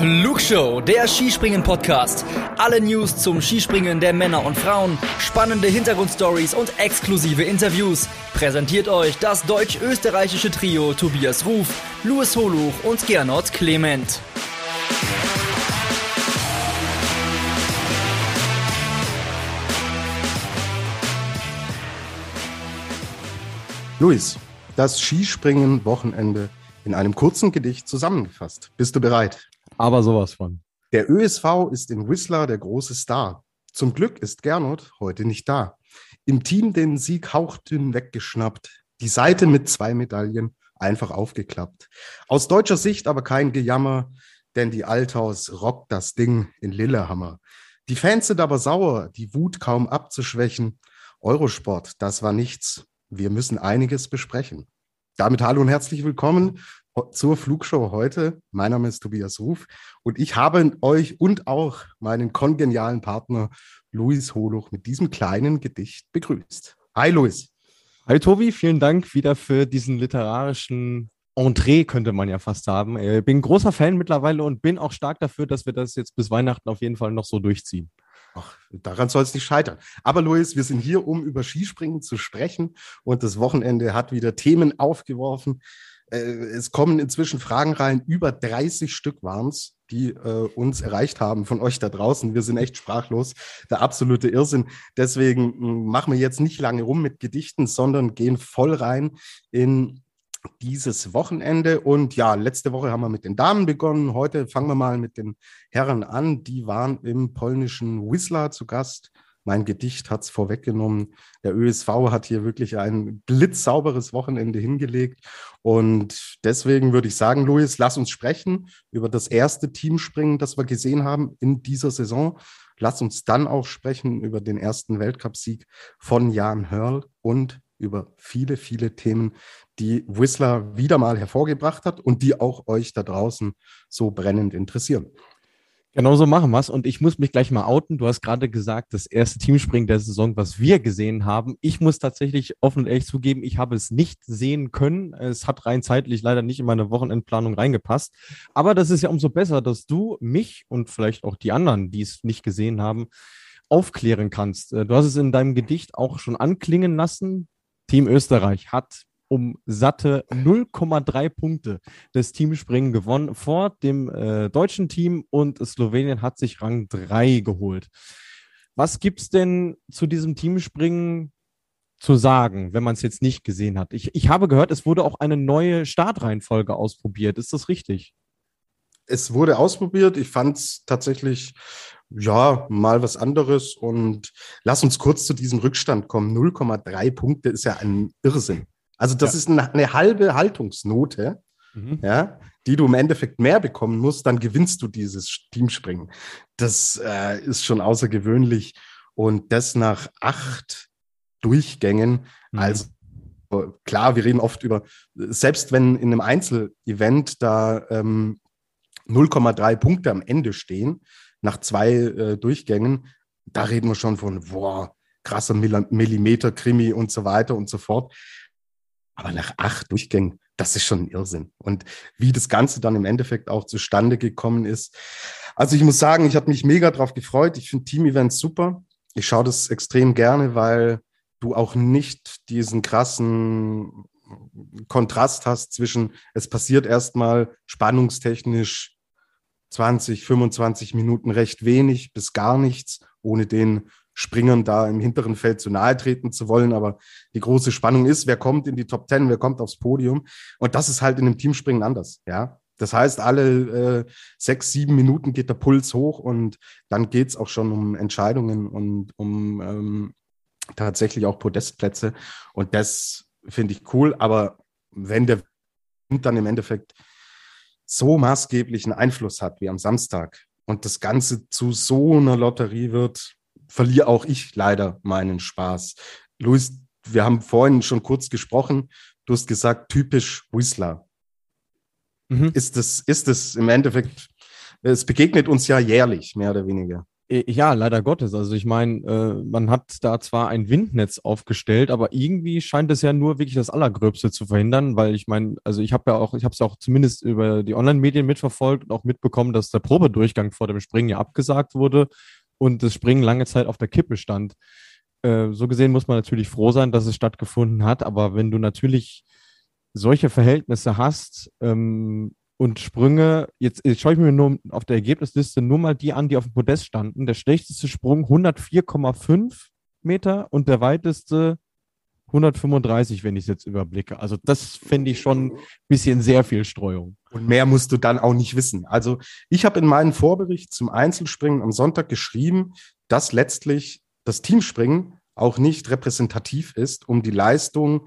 Flugshow, der Skispringen-Podcast. Alle News zum Skispringen der Männer und Frauen, spannende Hintergrundstories und exklusive Interviews. Präsentiert euch das deutsch-österreichische Trio Tobias Ruf, Louis Holuch und Gernot Clement. Luis, das Skispringen-Wochenende in einem kurzen Gedicht zusammengefasst. Bist du bereit? Aber sowas von. Der ÖSV ist in Whistler der große Star. Zum Glück ist Gernot heute nicht da. Im Team den Sieg hauchdünn weggeschnappt. Die Seite mit zwei Medaillen einfach aufgeklappt. Aus deutscher Sicht aber kein Gejammer, denn die Althaus rockt das Ding in Lillehammer. Die Fans sind aber sauer, die Wut kaum abzuschwächen. Eurosport, das war nichts. Wir müssen einiges besprechen. Damit hallo und herzlich willkommen zur Flugshow heute. Mein Name ist Tobias Ruf und ich habe euch und auch meinen kongenialen Partner Luis Holuch mit diesem kleinen Gedicht begrüßt. Hi Luis. Hi Tobi, vielen Dank wieder für diesen literarischen Entree, könnte man ja fast haben. Ich äh, bin großer Fan mittlerweile und bin auch stark dafür, dass wir das jetzt bis Weihnachten auf jeden Fall noch so durchziehen. Ach, daran soll es nicht scheitern. Aber Luis, wir sind hier, um über Skispringen zu sprechen. Und das Wochenende hat wieder Themen aufgeworfen. Äh, es kommen inzwischen Fragen rein. Über 30 Stück waren es, die äh, uns erreicht haben von euch da draußen. Wir sind echt sprachlos. Der absolute Irrsinn. Deswegen hm, machen wir jetzt nicht lange rum mit Gedichten, sondern gehen voll rein in dieses Wochenende. Und ja, letzte Woche haben wir mit den Damen begonnen. Heute fangen wir mal mit den Herren an. Die waren im polnischen Whistler zu Gast. Mein Gedicht hat es vorweggenommen. Der ÖSV hat hier wirklich ein blitzsauberes Wochenende hingelegt. Und deswegen würde ich sagen, Luis, lass uns sprechen über das erste Teamspringen, das wir gesehen haben in dieser Saison. Lass uns dann auch sprechen über den ersten Weltcupsieg von Jan Hörl und über viele, viele Themen, die Whistler wieder mal hervorgebracht hat und die auch euch da draußen so brennend interessieren. Genau so machen wir es. Und ich muss mich gleich mal outen. Du hast gerade gesagt, das erste Teamspringen der Saison, was wir gesehen haben. Ich muss tatsächlich offen und ehrlich zugeben, ich habe es nicht sehen können. Es hat rein zeitlich leider nicht in meine Wochenendplanung reingepasst. Aber das ist ja umso besser, dass du mich und vielleicht auch die anderen, die es nicht gesehen haben, aufklären kannst. Du hast es in deinem Gedicht auch schon anklingen lassen. Team Österreich hat um satte 0,3 Punkte das Teamspringen gewonnen vor dem äh, deutschen Team und Slowenien hat sich Rang 3 geholt. Was gibt es denn zu diesem Teamspringen zu sagen, wenn man es jetzt nicht gesehen hat? Ich, ich habe gehört, es wurde auch eine neue Startreihenfolge ausprobiert. Ist das richtig? Es wurde ausprobiert. Ich fand es tatsächlich ja, mal was anderes. Und lass uns kurz zu diesem Rückstand kommen. 0,3 Punkte ist ja ein Irrsinn. Also das ja. ist eine, eine, halbe Haltungsnote, mhm. ja, die du im Endeffekt mehr bekommen musst, dann gewinnst du dieses Teamspringen. Das äh, ist schon außergewöhnlich. Und das nach acht Durchgängen. Mhm. Also klar, wir reden oft über, selbst wenn in einem Einzelevent da ähm, 0,3 Punkte am Ende stehen, nach zwei äh, Durchgängen, da reden wir schon von, boah, krasser Millimeter-Krimi und so weiter und so fort. Aber nach acht Durchgängen, das ist schon ein Irrsinn. Und wie das Ganze dann im Endeffekt auch zustande gekommen ist. Also ich muss sagen, ich habe mich mega drauf gefreut. Ich finde Team-Events super. Ich schaue das extrem gerne, weil du auch nicht diesen krassen Kontrast hast zwischen, es passiert erstmal spannungstechnisch 20, 25 Minuten recht wenig bis gar nichts, ohne den Springern da im hinteren Feld zu nahe treten zu wollen. Aber die große Spannung ist, wer kommt in die Top Ten, wer kommt aufs Podium. Und das ist halt in einem Teamspringen anders, ja. Das heißt, alle äh, sechs, sieben Minuten geht der Puls hoch und dann geht es auch schon um Entscheidungen und um ähm, tatsächlich auch Podestplätze. Und das finde ich cool. Aber wenn der Wind dann im Endeffekt so maßgeblichen Einfluss hat wie am Samstag und das Ganze zu so einer Lotterie wird, verliere auch ich leider meinen Spaß. Luis, wir haben vorhin schon kurz gesprochen. Du hast gesagt, typisch Whistler. Mhm. Ist es ist im Endeffekt, es begegnet uns ja jährlich, mehr oder weniger. Ja, leider Gottes. Also ich meine, äh, man hat da zwar ein Windnetz aufgestellt, aber irgendwie scheint es ja nur wirklich das Allergröbste zu verhindern, weil ich meine, also ich habe ja auch, ich habe es ja auch zumindest über die Online-Medien mitverfolgt und auch mitbekommen, dass der Probedurchgang vor dem Springen ja abgesagt wurde und das Springen lange Zeit auf der Kippe stand. Äh, so gesehen muss man natürlich froh sein, dass es stattgefunden hat, aber wenn du natürlich solche Verhältnisse hast, ähm, und Sprünge, jetzt, jetzt schaue ich mir nur auf der Ergebnisliste nur mal die an, die auf dem Podest standen. Der schlechteste Sprung 104,5 Meter und der weiteste 135, wenn ich es jetzt überblicke. Also das fände ich schon ein bisschen sehr viel Streuung. Und mehr musst du dann auch nicht wissen. Also ich habe in meinem Vorbericht zum Einzelspringen am Sonntag geschrieben, dass letztlich das Teamspringen auch nicht repräsentativ ist, um die Leistung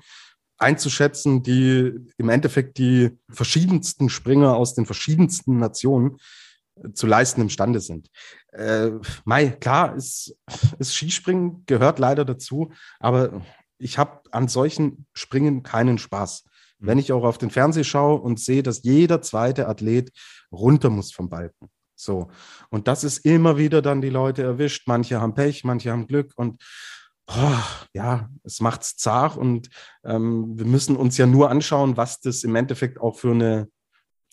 einzuschätzen, die im Endeffekt die verschiedensten Springer aus den verschiedensten Nationen äh, zu leisten imstande sind. Äh, Mai, klar, ist, ist Skispringen gehört leider dazu, aber ich habe an solchen Springen keinen Spaß. Mhm. Wenn ich auch auf den Fernseher schaue und sehe, dass jeder zweite Athlet runter muss vom Balken. So. Und das ist immer wieder dann die Leute erwischt. Manche haben Pech, manche haben Glück und oh, ja, es macht's zart und ähm, wir müssen uns ja nur anschauen, was das im Endeffekt auch für eine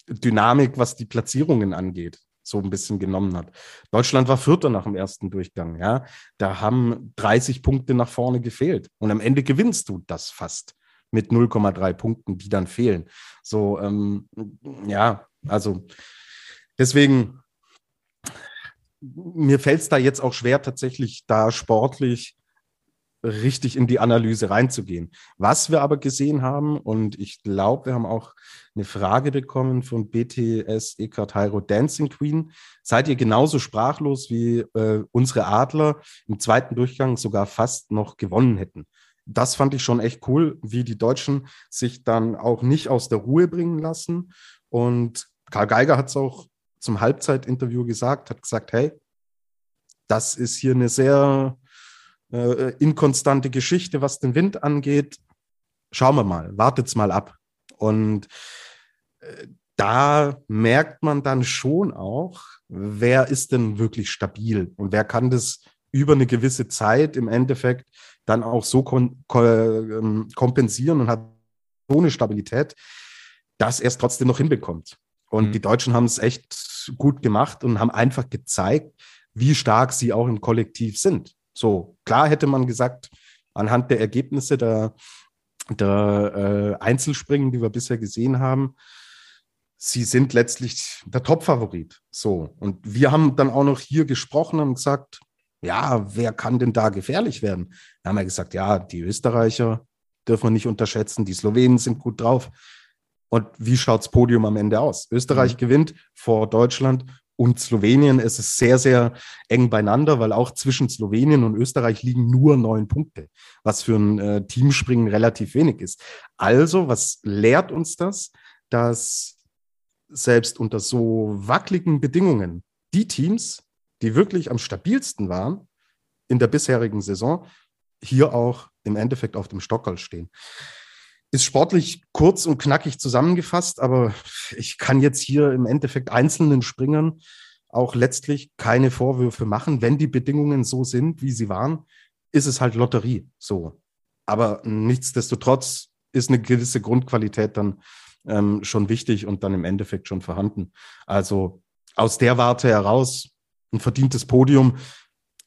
Dynamik, was die Platzierungen angeht, so ein bisschen genommen hat. Deutschland war Vierter nach dem ersten Durchgang, ja. Da haben 30 Punkte nach vorne gefehlt und am Ende gewinnst du das fast mit 0,3 Punkten, die dann fehlen. So, ähm, ja, also deswegen mir fällt es da jetzt auch schwer, tatsächlich da sportlich richtig in die Analyse reinzugehen. Was wir aber gesehen haben, und ich glaube, wir haben auch eine Frage bekommen von BTS Eckhart Hairo Dancing Queen. Seid ihr genauso sprachlos wie äh, unsere Adler im zweiten Durchgang sogar fast noch gewonnen hätten? Das fand ich schon echt cool, wie die Deutschen sich dann auch nicht aus der Ruhe bringen lassen. Und Karl Geiger hat es auch zum Halbzeitinterview gesagt, hat gesagt, hey, das ist hier eine sehr äh, inkonstante Geschichte, was den Wind angeht. Schauen wir mal, wartet's mal ab. Und äh, da merkt man dann schon auch, wer ist denn wirklich stabil und wer kann das über eine gewisse Zeit im Endeffekt dann auch so kom ähm, kompensieren und hat so eine Stabilität, dass er es trotzdem noch hinbekommt. Und mhm. die Deutschen haben es echt gut gemacht und haben einfach gezeigt, wie stark sie auch im Kollektiv sind. So, klar hätte man gesagt, anhand der Ergebnisse der, der äh, Einzelspringen, die wir bisher gesehen haben, sie sind letztlich der Top-Favorit. So. Und wir haben dann auch noch hier gesprochen und gesagt, ja, wer kann denn da gefährlich werden? Da haben wir gesagt, ja, die Österreicher dürfen wir nicht unterschätzen, die Slowenen sind gut drauf. Und wie schaut das Podium am Ende aus? Österreich mhm. gewinnt vor Deutschland und Slowenien. Es ist sehr, sehr eng beieinander, weil auch zwischen Slowenien und Österreich liegen nur neun Punkte, was für ein äh, Teamspringen relativ wenig ist. Also, was lehrt uns das? Dass selbst unter so wackeligen Bedingungen die Teams, die wirklich am stabilsten waren in der bisherigen Saison, hier auch im Endeffekt auf dem Stockerl stehen ist sportlich kurz und knackig zusammengefasst, aber ich kann jetzt hier im Endeffekt einzelnen Springern auch letztlich keine Vorwürfe machen. Wenn die Bedingungen so sind, wie sie waren, ist es halt Lotterie. So. Aber nichtsdestotrotz ist eine gewisse Grundqualität dann ähm, schon wichtig und dann im Endeffekt schon vorhanden. Also aus der Warte heraus ein verdientes Podium.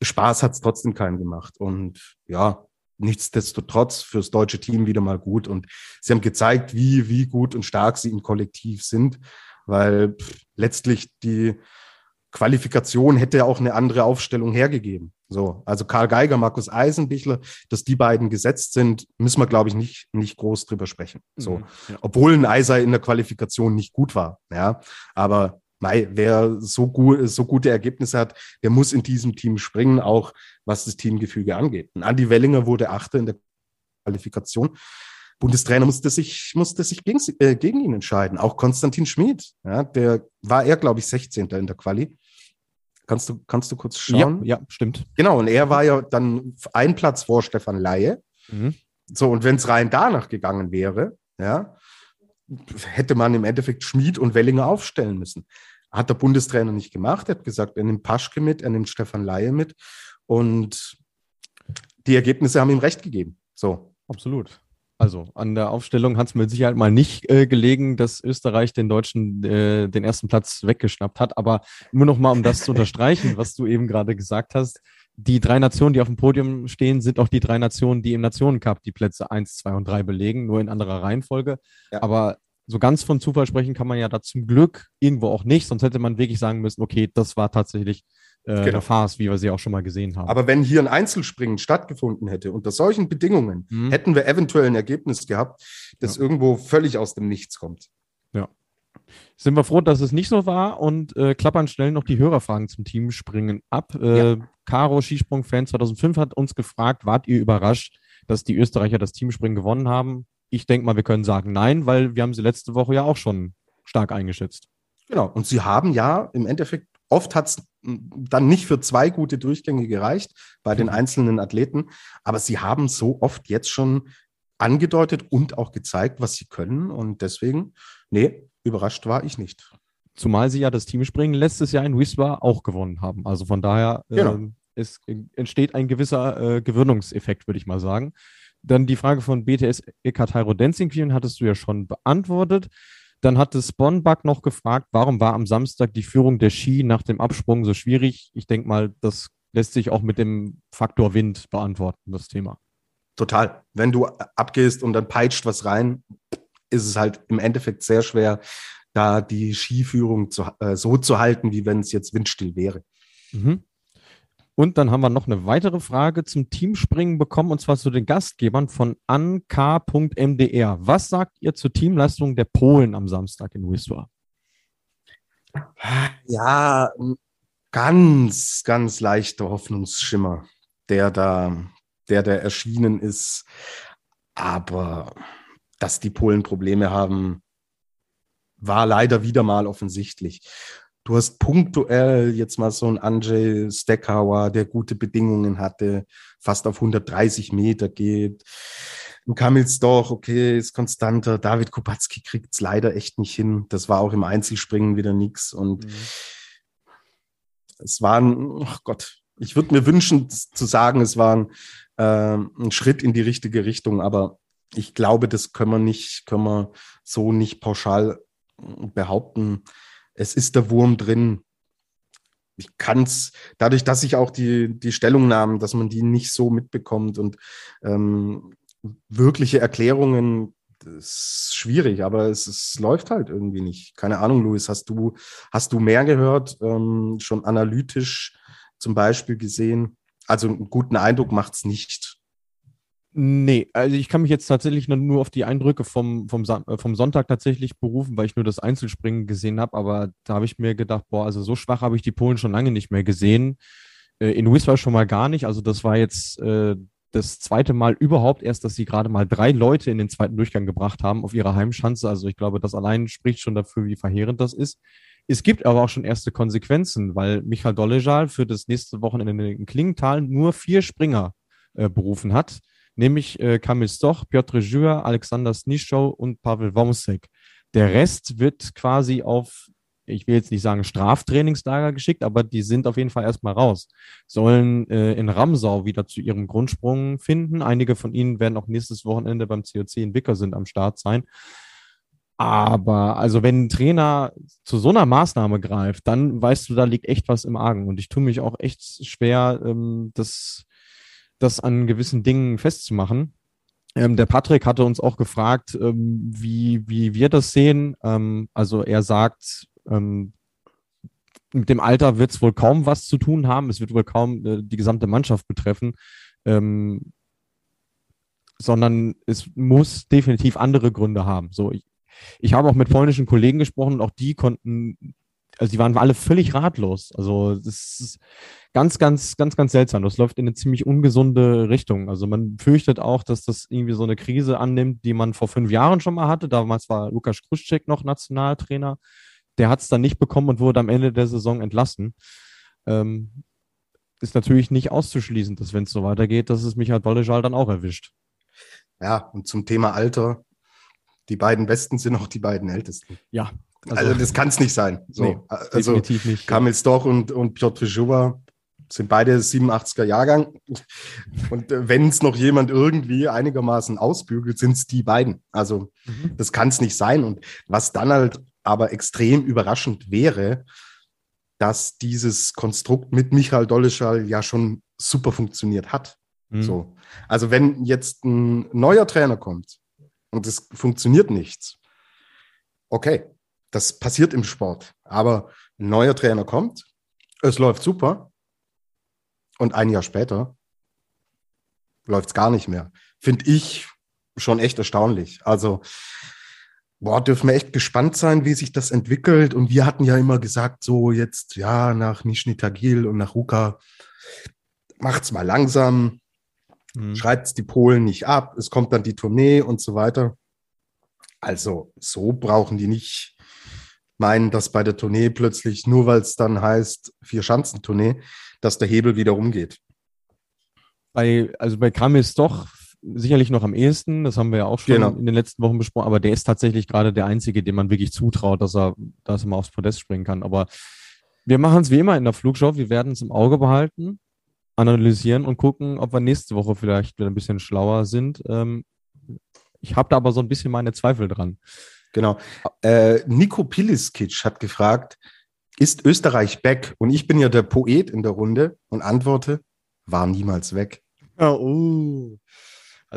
Spaß hat es trotzdem keinen gemacht. Und ja, nichtsdestotrotz fürs deutsche Team wieder mal gut. Und sie haben gezeigt, wie, wie gut und stark sie im Kollektiv sind, weil pff, letztlich die Qualifikation hätte auch eine andere Aufstellung hergegeben. So, also Karl Geiger, Markus Eisenbichler, dass die beiden gesetzt sind, müssen wir, glaube ich, nicht, nicht groß drüber sprechen. So, mhm, ja. obwohl ein Eiser in der Qualifikation nicht gut war. Ja, aber Mei, wer so, gut, so gute Ergebnisse hat, der muss in diesem Team springen, auch was das Teamgefüge angeht. Und Andi Wellinger wurde Achter in der Qualifikation. Bundestrainer musste sich, musste sich gegen, äh, gegen ihn entscheiden. Auch Konstantin Schmid, ja, der war er, glaube ich, 16. in der Quali. Kannst du, kannst du kurz schauen? Ja, ja, stimmt. Genau, und er war ja dann ein Platz vor Stefan Laie. Mhm. So, und wenn es rein danach gegangen wäre, ja, hätte man im Endeffekt Schmid und Wellinger aufstellen müssen. Hat der Bundestrainer nicht gemacht. Er hat gesagt, er nimmt Paschke mit, er nimmt Stefan Laie mit. Und die Ergebnisse haben ihm recht gegeben. So. Absolut. Also an der Aufstellung hat es mit Sicherheit mal nicht äh, gelegen, dass Österreich den Deutschen äh, den ersten Platz weggeschnappt hat. Aber nur noch mal, um das zu unterstreichen, was du eben gerade gesagt hast. Die drei Nationen, die auf dem Podium stehen, sind auch die drei Nationen, die im Nationencup die Plätze 1, 2 und 3 belegen, nur in anderer Reihenfolge. Ja. Aber so ganz von Zufall sprechen kann man ja da zum Glück irgendwo auch nicht, sonst hätte man wirklich sagen müssen, okay, das war tatsächlich äh, genau. eine Farce, wie wir sie auch schon mal gesehen haben. Aber wenn hier ein Einzelspringen stattgefunden hätte, unter solchen Bedingungen, mhm. hätten wir eventuell ein Ergebnis gehabt, das ja. irgendwo völlig aus dem Nichts kommt. Ja. Sind wir froh, dass es nicht so war und äh, klappern schnell noch die Hörerfragen zum Teamspringen ab. Äh, ja. Caro, Skisprung-Fan 2005, hat uns gefragt, wart ihr überrascht, dass die Österreicher das Teamspringen gewonnen haben? Ich denke mal, wir können sagen nein, weil wir haben sie letzte Woche ja auch schon stark eingeschätzt. Genau, und sie haben ja im Endeffekt Oft hat es dann nicht für zwei gute Durchgänge gereicht bei den mhm. einzelnen Athleten, aber sie haben so oft jetzt schon angedeutet und auch gezeigt, was sie können. Und deswegen, nee, überrascht war ich nicht. Zumal sie ja das Teamspringen letztes Jahr in Wiswa auch gewonnen haben. Also von daher genau. äh, es entsteht ein gewisser äh, Gewöhnungseffekt, würde ich mal sagen. Dann die Frage von BTS Ekateiro Dancing Queen hattest du ja schon beantwortet. Dann hatte Spawnbug noch gefragt, warum war am Samstag die Führung der Ski nach dem Absprung so schwierig? Ich denke mal, das lässt sich auch mit dem Faktor Wind beantworten, das Thema. Total. Wenn du abgehst und dann peitscht was rein, ist es halt im Endeffekt sehr schwer, da die Skiführung zu, äh, so zu halten, wie wenn es jetzt windstill wäre. Mhm. Und dann haben wir noch eine weitere Frage zum Teamspringen bekommen, und zwar zu den Gastgebern von ank.mdr. Was sagt ihr zur Teamleistung der Polen am Samstag in Wisła? Ja, ganz, ganz leichter Hoffnungsschimmer, der da, der da erschienen ist. Aber dass die Polen Probleme haben, war leider wieder mal offensichtlich. Du hast punktuell jetzt mal so einen Andrzej Steckhauer, der gute Bedingungen hatte, fast auf 130 Meter geht. Ein Kamils doch, okay, ist konstanter. David Kubacki kriegt es leider echt nicht hin. Das war auch im Einzelspringen wieder nichts. Und mhm. es waren, oh Gott, ich würde mir wünschen zu sagen, es war ein, äh, ein Schritt in die richtige Richtung, aber ich glaube, das können wir nicht, können wir so nicht pauschal behaupten es ist der Wurm drin. Ich kann es, dadurch, dass ich auch die, die Stellungnahmen, dass man die nicht so mitbekommt und ähm, wirkliche Erklärungen, das ist schwierig, aber es, es läuft halt irgendwie nicht. Keine Ahnung, Luis, hast du, hast du mehr gehört, ähm, schon analytisch zum Beispiel gesehen? Also einen guten Eindruck macht es nicht. Nee, also ich kann mich jetzt tatsächlich nur auf die Eindrücke vom, vom, äh, vom Sonntag tatsächlich berufen, weil ich nur das Einzelspringen gesehen habe. Aber da habe ich mir gedacht, boah, also so schwach habe ich die Polen schon lange nicht mehr gesehen. Äh, in Wiswa schon mal gar nicht. Also das war jetzt äh, das zweite Mal überhaupt erst, dass sie gerade mal drei Leute in den zweiten Durchgang gebracht haben auf ihrer Heimschanze. Also ich glaube, das allein spricht schon dafür, wie verheerend das ist. Es gibt aber auch schon erste Konsequenzen, weil Michael Dollejal für das nächste Wochenende in Klingenthal nur vier Springer äh, berufen hat nämlich äh, Kamil Stoch, Piotr Jura, Alexander Snischow und Pavel Womsek. Der Rest wird quasi auf, ich will jetzt nicht sagen Straftrainingslager geschickt, aber die sind auf jeden Fall erstmal raus. Sollen äh, in Ramsau wieder zu ihrem Grundsprung finden. Einige von ihnen werden auch nächstes Wochenende beim COC in Wickersund am Start sein. Aber also wenn ein Trainer zu so einer Maßnahme greift, dann weißt du, da liegt echt was im Argen. Und ich tue mich auch echt schwer, ähm, das das an gewissen Dingen festzumachen. Ähm, der Patrick hatte uns auch gefragt, ähm, wie, wie wir das sehen. Ähm, also er sagt, ähm, mit dem Alter wird es wohl kaum was zu tun haben. Es wird wohl kaum äh, die gesamte Mannschaft betreffen, ähm, sondern es muss definitiv andere Gründe haben. So, ich, ich habe auch mit polnischen Kollegen gesprochen und auch die konnten also die waren alle völlig ratlos. Also das ist ganz, ganz, ganz, ganz seltsam. Das läuft in eine ziemlich ungesunde Richtung. Also man fürchtet auch, dass das irgendwie so eine Krise annimmt, die man vor fünf Jahren schon mal hatte. Damals war Lukas Kruschek noch Nationaltrainer. Der hat es dann nicht bekommen und wurde am Ende der Saison entlassen. Ähm, ist natürlich nicht auszuschließen, dass wenn es so weitergeht, dass es Michael Dollejal dann auch erwischt. Ja, und zum Thema Alter, die beiden Besten sind auch die beiden Ältesten. Ja, Also, also das kann es nicht sein. So, nee, also definitiv nicht. Kamil Stoch und, und Piotr Żuba sind beide 87er Jahrgang. Und äh, wenn es noch jemand irgendwie einigermaßen ausbügelt, sind es die beiden. Also mhm. das kann es nicht sein. Und was dann halt aber extrem überraschend wäre, dass dieses Konstrukt mit Michael Dolleschall ja schon super funktioniert hat. Mhm. So. Also wenn jetzt ein neuer Trainer kommt und es funktioniert nichts, okay, das passiert im Sport. Aber ein neuer Trainer kommt, es läuft super und ein Jahr später läuft es gar nicht mehr. Finde ich schon echt erstaunlich. Also, boah, dürfen wir echt gespannt sein, wie sich das entwickelt. Und wir hatten ja immer gesagt, so jetzt, ja, nach Nishni Tagil und nach Ruka, macht's mal langsam, mhm. schreibt die Polen nicht ab, es kommt dann die Tournee und so weiter. Also, so brauchen die nicht meinen, dass bei der Tournee plötzlich, nur weil es dann heißt, vier Schanzentournee, dass der Hebel wieder rumgeht. Bei, also bei Kram ist doch sicherlich noch am ehesten, das haben wir ja auch schon genau. in den letzten Wochen besprochen, aber der ist tatsächlich gerade der Einzige, dem man wirklich zutraut, dass er, dass er mal aufs Podest springen kann. Aber wir machen es wie immer in der Flugschau, wir werden es im Auge behalten, analysieren und gucken, ob wir nächste Woche vielleicht wieder ein bisschen schlauer sind. Ähm, ich habe da aber so ein bisschen meine Zweifel dran. Genau. Äh, Nico Piliskic hat gefragt, ist Österreich back? Und ich bin ja der Poet in der Runde und antworte, war niemals weg. Oh, uh.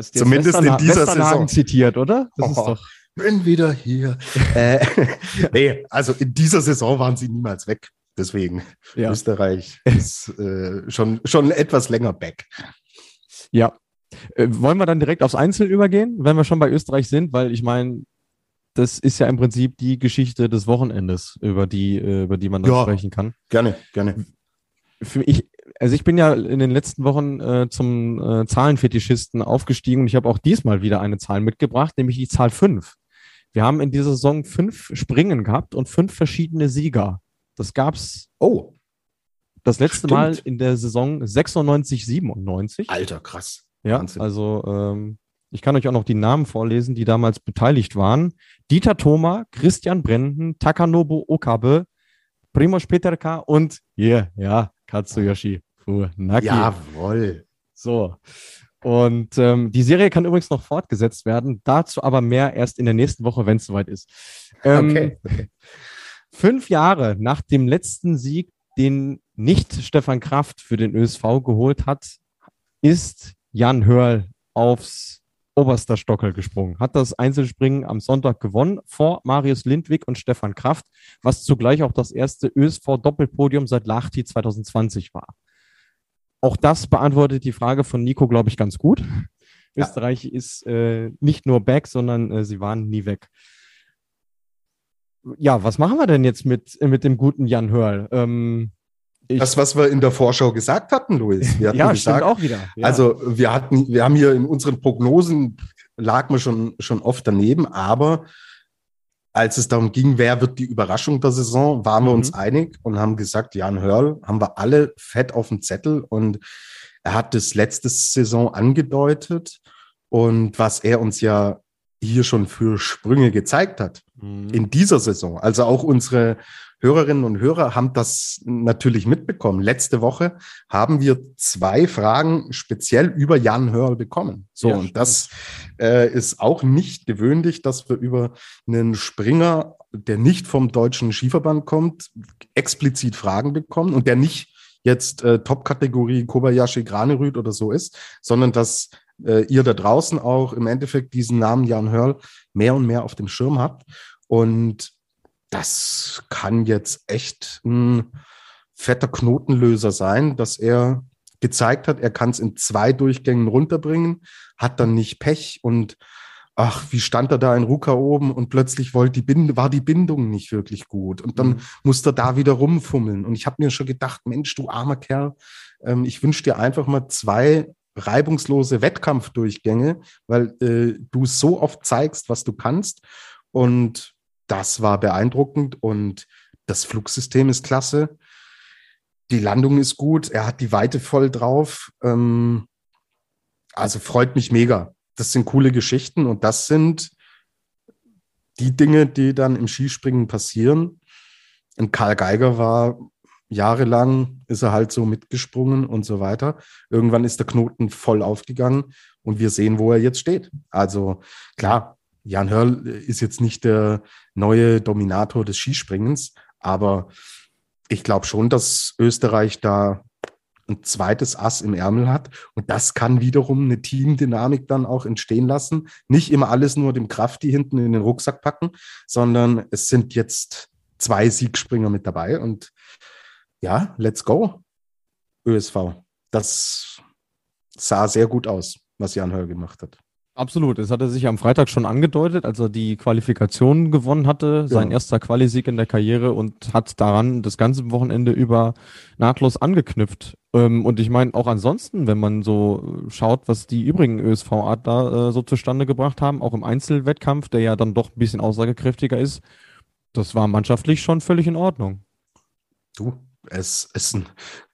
Zumindest in dieser Saison. zitiert, oder? Das oh, ist doch. Bin wieder hier. äh, nee, also in dieser Saison waren sie niemals weg. Deswegen, ja. Österreich ist äh, schon, schon etwas länger back. Ja. Äh, wollen wir dann direkt aufs Einzel übergehen, wenn wir schon bei Österreich sind? Weil ich meine, das ist ja im Prinzip die Geschichte des Wochenendes, über die, äh, über die man ja, sprechen kann. Gerne, gerne. Für mich, also ich bin ja in den letzten Wochen äh, zum äh, Zahlenfetischisten aufgestiegen und ich habe auch diesmal wieder eine Zahl mitgebracht, nämlich die Zahl 5. Wir haben in dieser Saison fünf Springen gehabt und fünf verschiedene Sieger. Das gab's. Oh. Das letzte Stimmt. Mal in der Saison 96, 97. Alter, krass. Ja, Wahnsinn. also ähm, ich kann euch auch noch die Namen vorlesen, die damals beteiligt waren. Dieter Thoma, Christian Brenden, Takanobu Okabe, Primoz Peterka und yeah, ja, Katsuyoshi Funaki. Jawohl. So. Und ähm, die Serie kann übrigens noch fortgesetzt werden, dazu aber mehr erst in der nächsten Woche, wenn es soweit ist. Ähm, okay. Fünf Jahre nach dem letzten Sieg, den nicht Stefan Kraft für den ÖSV geholt hat, ist Jan Hörl aufs oberster Stockel gesprungen, hat das Einzelspringen am Sonntag gewonnen vor Marius Lindwig und Stefan Kraft, was zugleich auch das erste ÖSV-Doppelpodium seit Lahti 2020 war. Auch das beantwortet die Frage von Nico, glaube ich, ganz gut. Ja. Österreich ist äh, nicht nur back, sondern äh, sie waren nie weg. Ja, was machen wir denn jetzt mit, mit dem guten Jan Hörl? Ähm, ich das, was wir in der Vorschau gesagt hatten, Luis. Wir hatten ja, gesagt, auch wieder. Ja. Also wir hatten, wir haben hier in unseren Prognosen lag man schon, schon oft daneben, aber als es darum ging, wer wird die Überraschung der Saison, waren wir mhm. uns einig und haben gesagt, Jan Hörl haben wir alle fett auf dem Zettel und er hat das letzte Saison angedeutet und was er uns ja hier schon für Sprünge gezeigt hat mhm. in dieser Saison. Also auch unsere Hörerinnen und Hörer haben das natürlich mitbekommen. Letzte Woche haben wir zwei Fragen speziell über Jan Hörl bekommen. So, ja, und das äh, ist auch nicht gewöhnlich, dass wir über einen Springer, der nicht vom deutschen Skiverband kommt, explizit Fragen bekommen und der nicht jetzt äh, Top-Kategorie Kobayashi Granerüt oder so ist, sondern dass äh, ihr da draußen auch im Endeffekt diesen Namen Jan Hörl mehr und mehr auf dem Schirm habt. Und das kann jetzt echt ein fetter Knotenlöser sein, dass er gezeigt hat, er kann es in zwei Durchgängen runterbringen, hat dann nicht Pech und ach, wie stand er da in Ruka oben und plötzlich wollte die Bind war die Bindung nicht wirklich gut und dann mhm. musste er da wieder rumfummeln und ich habe mir schon gedacht, Mensch, du armer Kerl, ähm, ich wünsche dir einfach mal zwei reibungslose Wettkampfdurchgänge, weil äh, du so oft zeigst, was du kannst und das war beeindruckend und das Flugsystem ist klasse. Die Landung ist gut, er hat die Weite voll drauf. Ähm, also freut mich mega. Das sind coole Geschichten und das sind die Dinge, die dann im Skispringen passieren. Und Karl Geiger war jahrelang, ist er halt so mitgesprungen und so weiter. Irgendwann ist der Knoten voll aufgegangen und wir sehen, wo er jetzt steht. Also klar, Jan Hörl ist jetzt nicht der neue Dominator des Skispringens, aber ich glaube schon, dass Österreich da ein zweites Ass im Ärmel hat. Und das kann wiederum eine Teamdynamik dann auch entstehen lassen. Nicht immer alles nur dem Krafti hinten in den Rucksack packen, sondern es sind jetzt zwei Siegspringer mit dabei. Und ja, let's go, ÖSV. Das sah sehr gut aus, was Jan Hör gemacht hat. Absolut. Es hatte sich am Freitag schon angedeutet, als er die Qualifikation gewonnen hatte, sein erster Qualisieg in der Karriere und hat daran das ganze Wochenende über nahtlos angeknüpft. Ähm, und ich meine, auch ansonsten, wenn man so schaut, was die übrigen ÖSV-Art da äh, so zustande gebracht haben, auch im Einzelwettkampf, der ja dann doch ein bisschen aussagekräftiger ist, das war mannschaftlich schon völlig in Ordnung. Du, es ist ein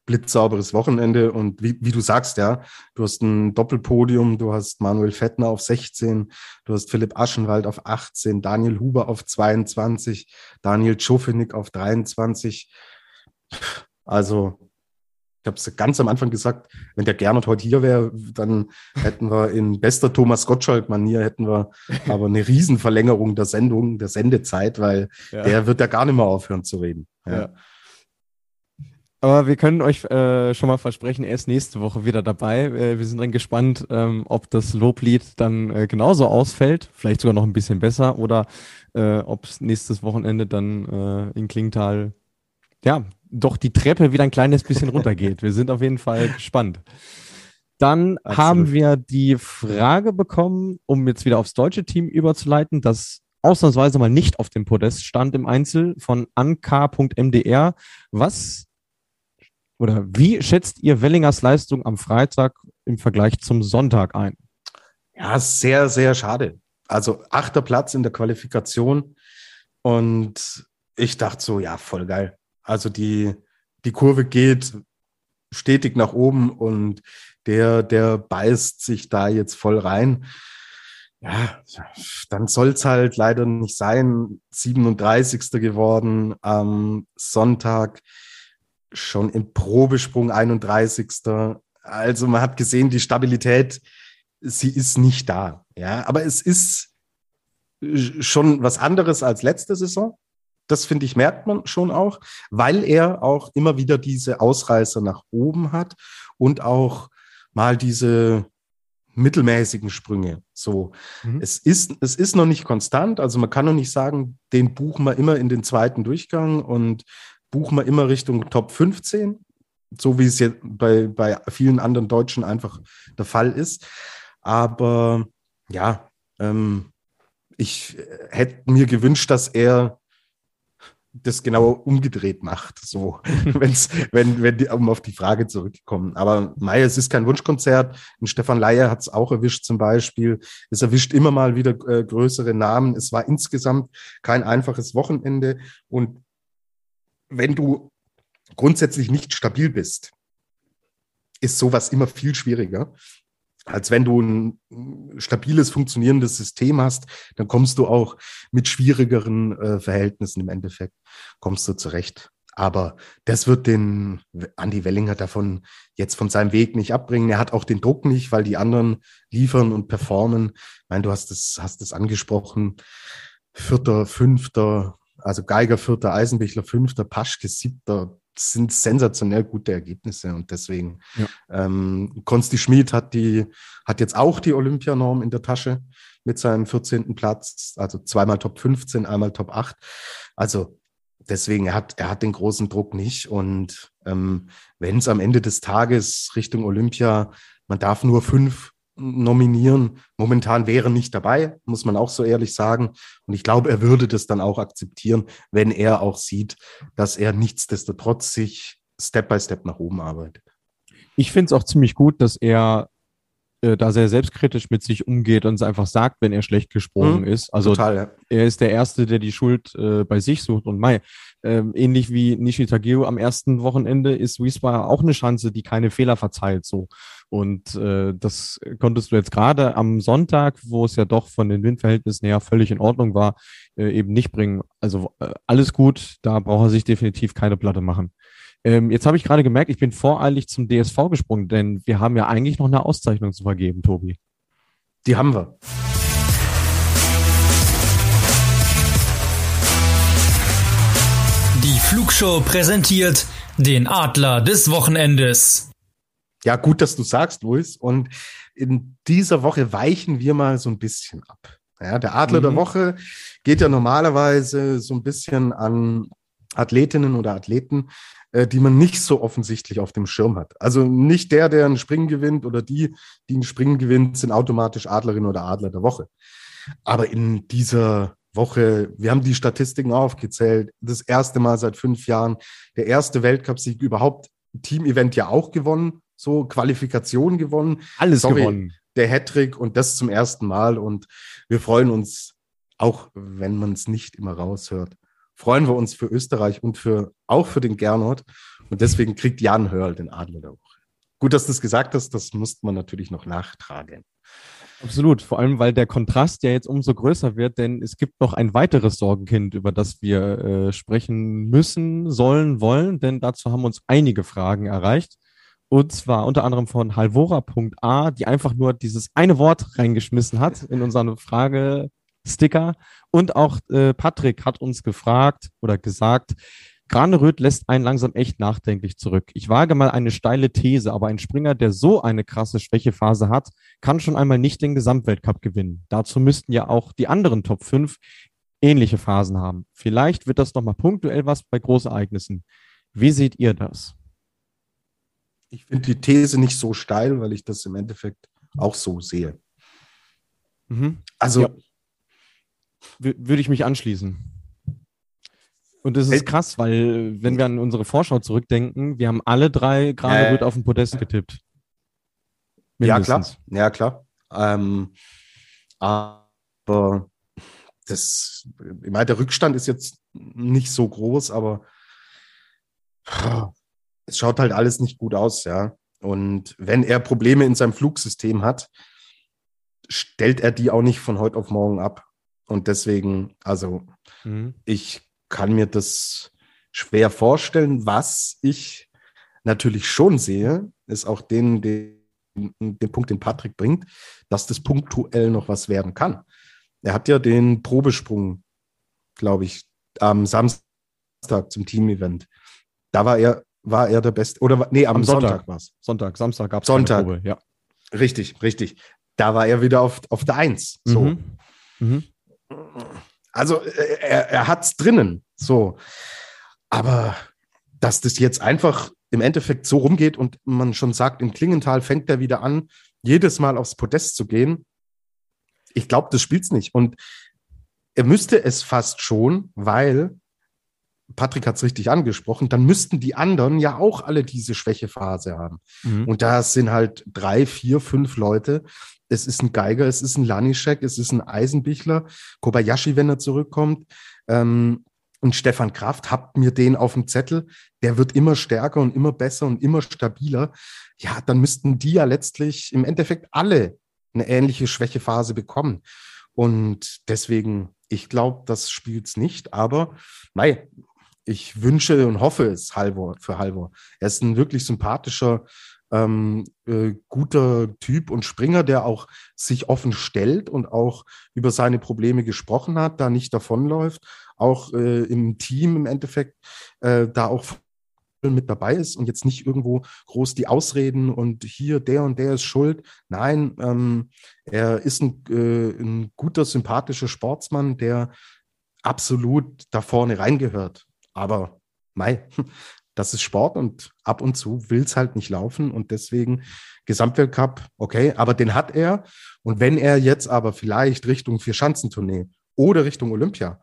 blitzsauberes Wochenende und wie, wie du sagst, ja, du hast ein Doppelpodium, du hast Manuel Fettner auf 16, du hast Philipp Aschenwald auf 18, Daniel Huber auf 22, Daniel Czofenik auf 23. Also, ich habe es ganz am Anfang gesagt, wenn der Gernot heute hier wäre, dann hätten wir in bester Thomas Gottschalk-Manier, hätten wir aber eine Riesenverlängerung der Sendung, der Sendezeit, weil ja. der wird ja gar nicht mehr aufhören zu reden. Ja. ja. Aber wir können euch äh, schon mal versprechen, er ist nächste Woche wieder dabei. Äh, wir sind dann gespannt, ähm, ob das Loblied dann äh, genauso ausfällt, vielleicht sogar noch ein bisschen besser, oder äh, ob es nächstes Wochenende dann äh, in Klingtal, ja, doch die Treppe wieder ein kleines bisschen runtergeht. Wir sind auf jeden Fall gespannt. Dann Absolut. haben wir die Frage bekommen, um jetzt wieder aufs deutsche Team überzuleiten, das ausnahmsweise mal nicht auf dem Podest stand im Einzel von ank.mdr. Was oder wie schätzt ihr Wellingers Leistung am Freitag im Vergleich zum Sonntag ein? Ja, sehr, sehr schade. Also achter Platz in der Qualifikation. Und ich dachte so, ja, voll geil. Also die, die Kurve geht stetig nach oben und der, der beißt sich da jetzt voll rein. Ja, dann soll es halt leider nicht sein. 37. geworden am Sonntag schon im Probesprung 31. Also man hat gesehen, die Stabilität, sie ist nicht da. Ja, aber es ist schon was anderes als letzte Saison. Das finde ich, merkt man schon auch, weil er auch immer wieder diese Ausreißer nach oben hat und auch mal diese mittelmäßigen Sprünge. So, mhm. es ist, es ist noch nicht konstant. Also man kann noch nicht sagen, den buchen wir immer in den zweiten Durchgang und buchen wir immer Richtung Top 15, so wie es jetzt bei, bei vielen anderen Deutschen einfach der Fall ist. Aber ja, ähm, ich hätte mir gewünscht, dass er das genau umgedreht macht, so, wenn's, wenn, wenn die, um auf die Frage zurückkommen. Aber Mei, es ist kein Wunschkonzert. Und Stefan Leier hat es auch erwischt zum Beispiel. Es erwischt immer mal wieder äh, größere Namen. Es war insgesamt kein einfaches Wochenende. Und wenn du grundsätzlich nicht stabil bist, ist sowas immer viel schwieriger, als wenn du ein stabiles, funktionierendes System hast, dann kommst du auch mit schwierigeren äh, Verhältnissen im Endeffekt, kommst du zurecht. Aber das wird den Andy Wellinger davon jetzt von seinem Weg nicht abbringen. Er hat auch den Druck nicht, weil die anderen liefern und performen. Ich meine, du hast es, hast es angesprochen. Vierter, fünfter, also Geiger vierter, Eisenbichler fünfter, Paschke siebter, sind sensationell gute Ergebnisse und deswegen ja. ähm, Konsti Schmid hat die hat jetzt auch die Olympianorm in der Tasche mit seinem 14. Platz, also zweimal Top 15, einmal Top 8. Also deswegen er hat er hat den großen Druck nicht und ähm, wenn es am Ende des Tages Richtung Olympia, man darf nur fünf nominieren. Momentan wäre nicht dabei, muss man auch so ehrlich sagen. Und ich glaube, er würde das dann auch akzeptieren, wenn er auch sieht, dass er nichtsdestotrotz sich Step by Step nach oben arbeitet. Ich finde es auch ziemlich gut, dass er äh, da sehr selbstkritisch mit sich umgeht und es einfach sagt, wenn er schlecht gesprungen mhm, ist. Also total, ja. er ist der Erste, der die Schuld äh, bei sich sucht. Und Mai, ähm, ähnlich wie Nishi Tagio am ersten Wochenende ist Wiesbaden auch eine Chance, die keine Fehler verzeiht. So. Und äh, das konntest du jetzt gerade am Sonntag, wo es ja doch von den Windverhältnissen her völlig in Ordnung war, äh, eben nicht bringen. Also äh, alles gut, da braucht er sich definitiv keine Platte machen. Ähm, jetzt habe ich gerade gemerkt, ich bin voreilig zum DSV gesprungen, denn wir haben ja eigentlich noch eine Auszeichnung zu vergeben, Tobi. Die haben wir. Die Flugshow präsentiert den Adler des Wochenendes. Ja, gut, dass du sagst, Luis. Und in dieser Woche weichen wir mal so ein bisschen ab. Ja, der Adler mhm. der Woche geht ja normalerweise so ein bisschen an Athletinnen oder Athleten, äh, die man nicht so offensichtlich auf dem Schirm hat. Also nicht der, der ein Springen gewinnt oder die, die ein Springen gewinnt, sind automatisch Adlerin oder Adler der Woche. Aber in dieser Woche, wir haben die Statistiken aufgezählt, das erste Mal seit fünf Jahren, der erste Weltcupsieg überhaupt, Team-Event ja auch gewonnen, so Qualifikation gewonnen. Alles Sorry, gewonnen. Der Hattrick und das zum ersten Mal und wir freuen uns, auch wenn man es nicht immer raushört, freuen wir uns für Österreich und für, auch für den Gernot. Und deswegen kriegt Jan Hörl den Adler der Woche. Gut, dass du das gesagt hast, das musste man natürlich noch nachtragen. Absolut, vor allem weil der Kontrast ja jetzt umso größer wird, denn es gibt noch ein weiteres Sorgenkind, über das wir äh, sprechen müssen, sollen, wollen, denn dazu haben uns einige Fragen erreicht. Und zwar unter anderem von halvora.a, die einfach nur dieses eine Wort reingeschmissen hat in unsere Frage Sticker. Und auch äh, Patrick hat uns gefragt oder gesagt, Graneröd lässt einen langsam echt nachdenklich zurück. Ich wage mal eine steile These, aber ein Springer, der so eine krasse Schwächephase hat, kann schon einmal nicht den Gesamtweltcup gewinnen. Dazu müssten ja auch die anderen Top 5 ähnliche Phasen haben. Vielleicht wird das nochmal punktuell was bei Großereignissen. Wie seht ihr das? Ich finde die These nicht so steil, weil ich das im Endeffekt auch so sehe. Mhm. Also ja würde ich mich anschließen. Und das ist krass, weil wenn wir an unsere Vorschau zurückdenken, wir haben alle drei gerade äh, auf dem Podest getippt. Mindestens. Ja, klar. Ja, klar. Ähm, aber das, ich meine, der Rückstand ist jetzt nicht so groß, aber es schaut halt alles nicht gut aus, ja. Und wenn er Probleme in seinem Flugsystem hat, stellt er die auch nicht von heute auf morgen ab. Und deswegen, also mhm. ich kann mir das schwer vorstellen. Was ich natürlich schon sehe, ist auch den, den, den Punkt, den Patrick bringt, dass das punktuell noch was werden kann. Er hat ja den Probesprung, glaube ich, am Samstag zum Team-Event. Da war er, war er der Beste. Oder nee, am, am Sonntag, Sonntag war es. Sonntag, Samstag gab es Sonntag. Probe, ja. Richtig, richtig. Da war er wieder auf, auf der Eins. So. Mhm. Mhm. Also äh, er, er hat es drinnen, so. Aber dass das jetzt einfach im Endeffekt so rumgeht und man schon sagt, in Klingenthal fängt er wieder an, jedes Mal aufs Podest zu gehen. Ich glaube, das spielt's nicht. Und er müsste es fast schon, weil Patrick hat es richtig angesprochen, dann müssten die anderen ja auch alle diese Schwächephase haben. Mhm. Und da sind halt drei, vier, fünf Leute, es ist ein Geiger, es ist ein Lanischek, es ist ein Eisenbichler, Kobayashi, wenn er zurückkommt. Ähm, und Stefan Kraft, habt mir den auf dem Zettel, der wird immer stärker und immer besser und immer stabiler. Ja, dann müssten die ja letztlich im Endeffekt alle eine ähnliche Schwächephase bekommen. Und deswegen, ich glaube, das spielt es nicht, aber mei, ich wünsche und hoffe es Halvor, für Halvor. Er ist ein wirklich sympathischer ähm, äh, guter Typ und Springer, der auch sich offen stellt und auch über seine Probleme gesprochen hat, da nicht davonläuft, auch äh, im Team im Endeffekt äh, da auch mit dabei ist und jetzt nicht irgendwo groß die Ausreden und hier der und der ist schuld. Nein, ähm, er ist ein, äh, ein guter, sympathischer Sportsmann, der absolut da vorne reingehört. Aber Mai, das ist Sport und ab und zu will es halt nicht laufen und deswegen Gesamtweltcup, okay, aber den hat er. Und wenn er jetzt aber vielleicht Richtung Vierschanzentournee oder Richtung Olympia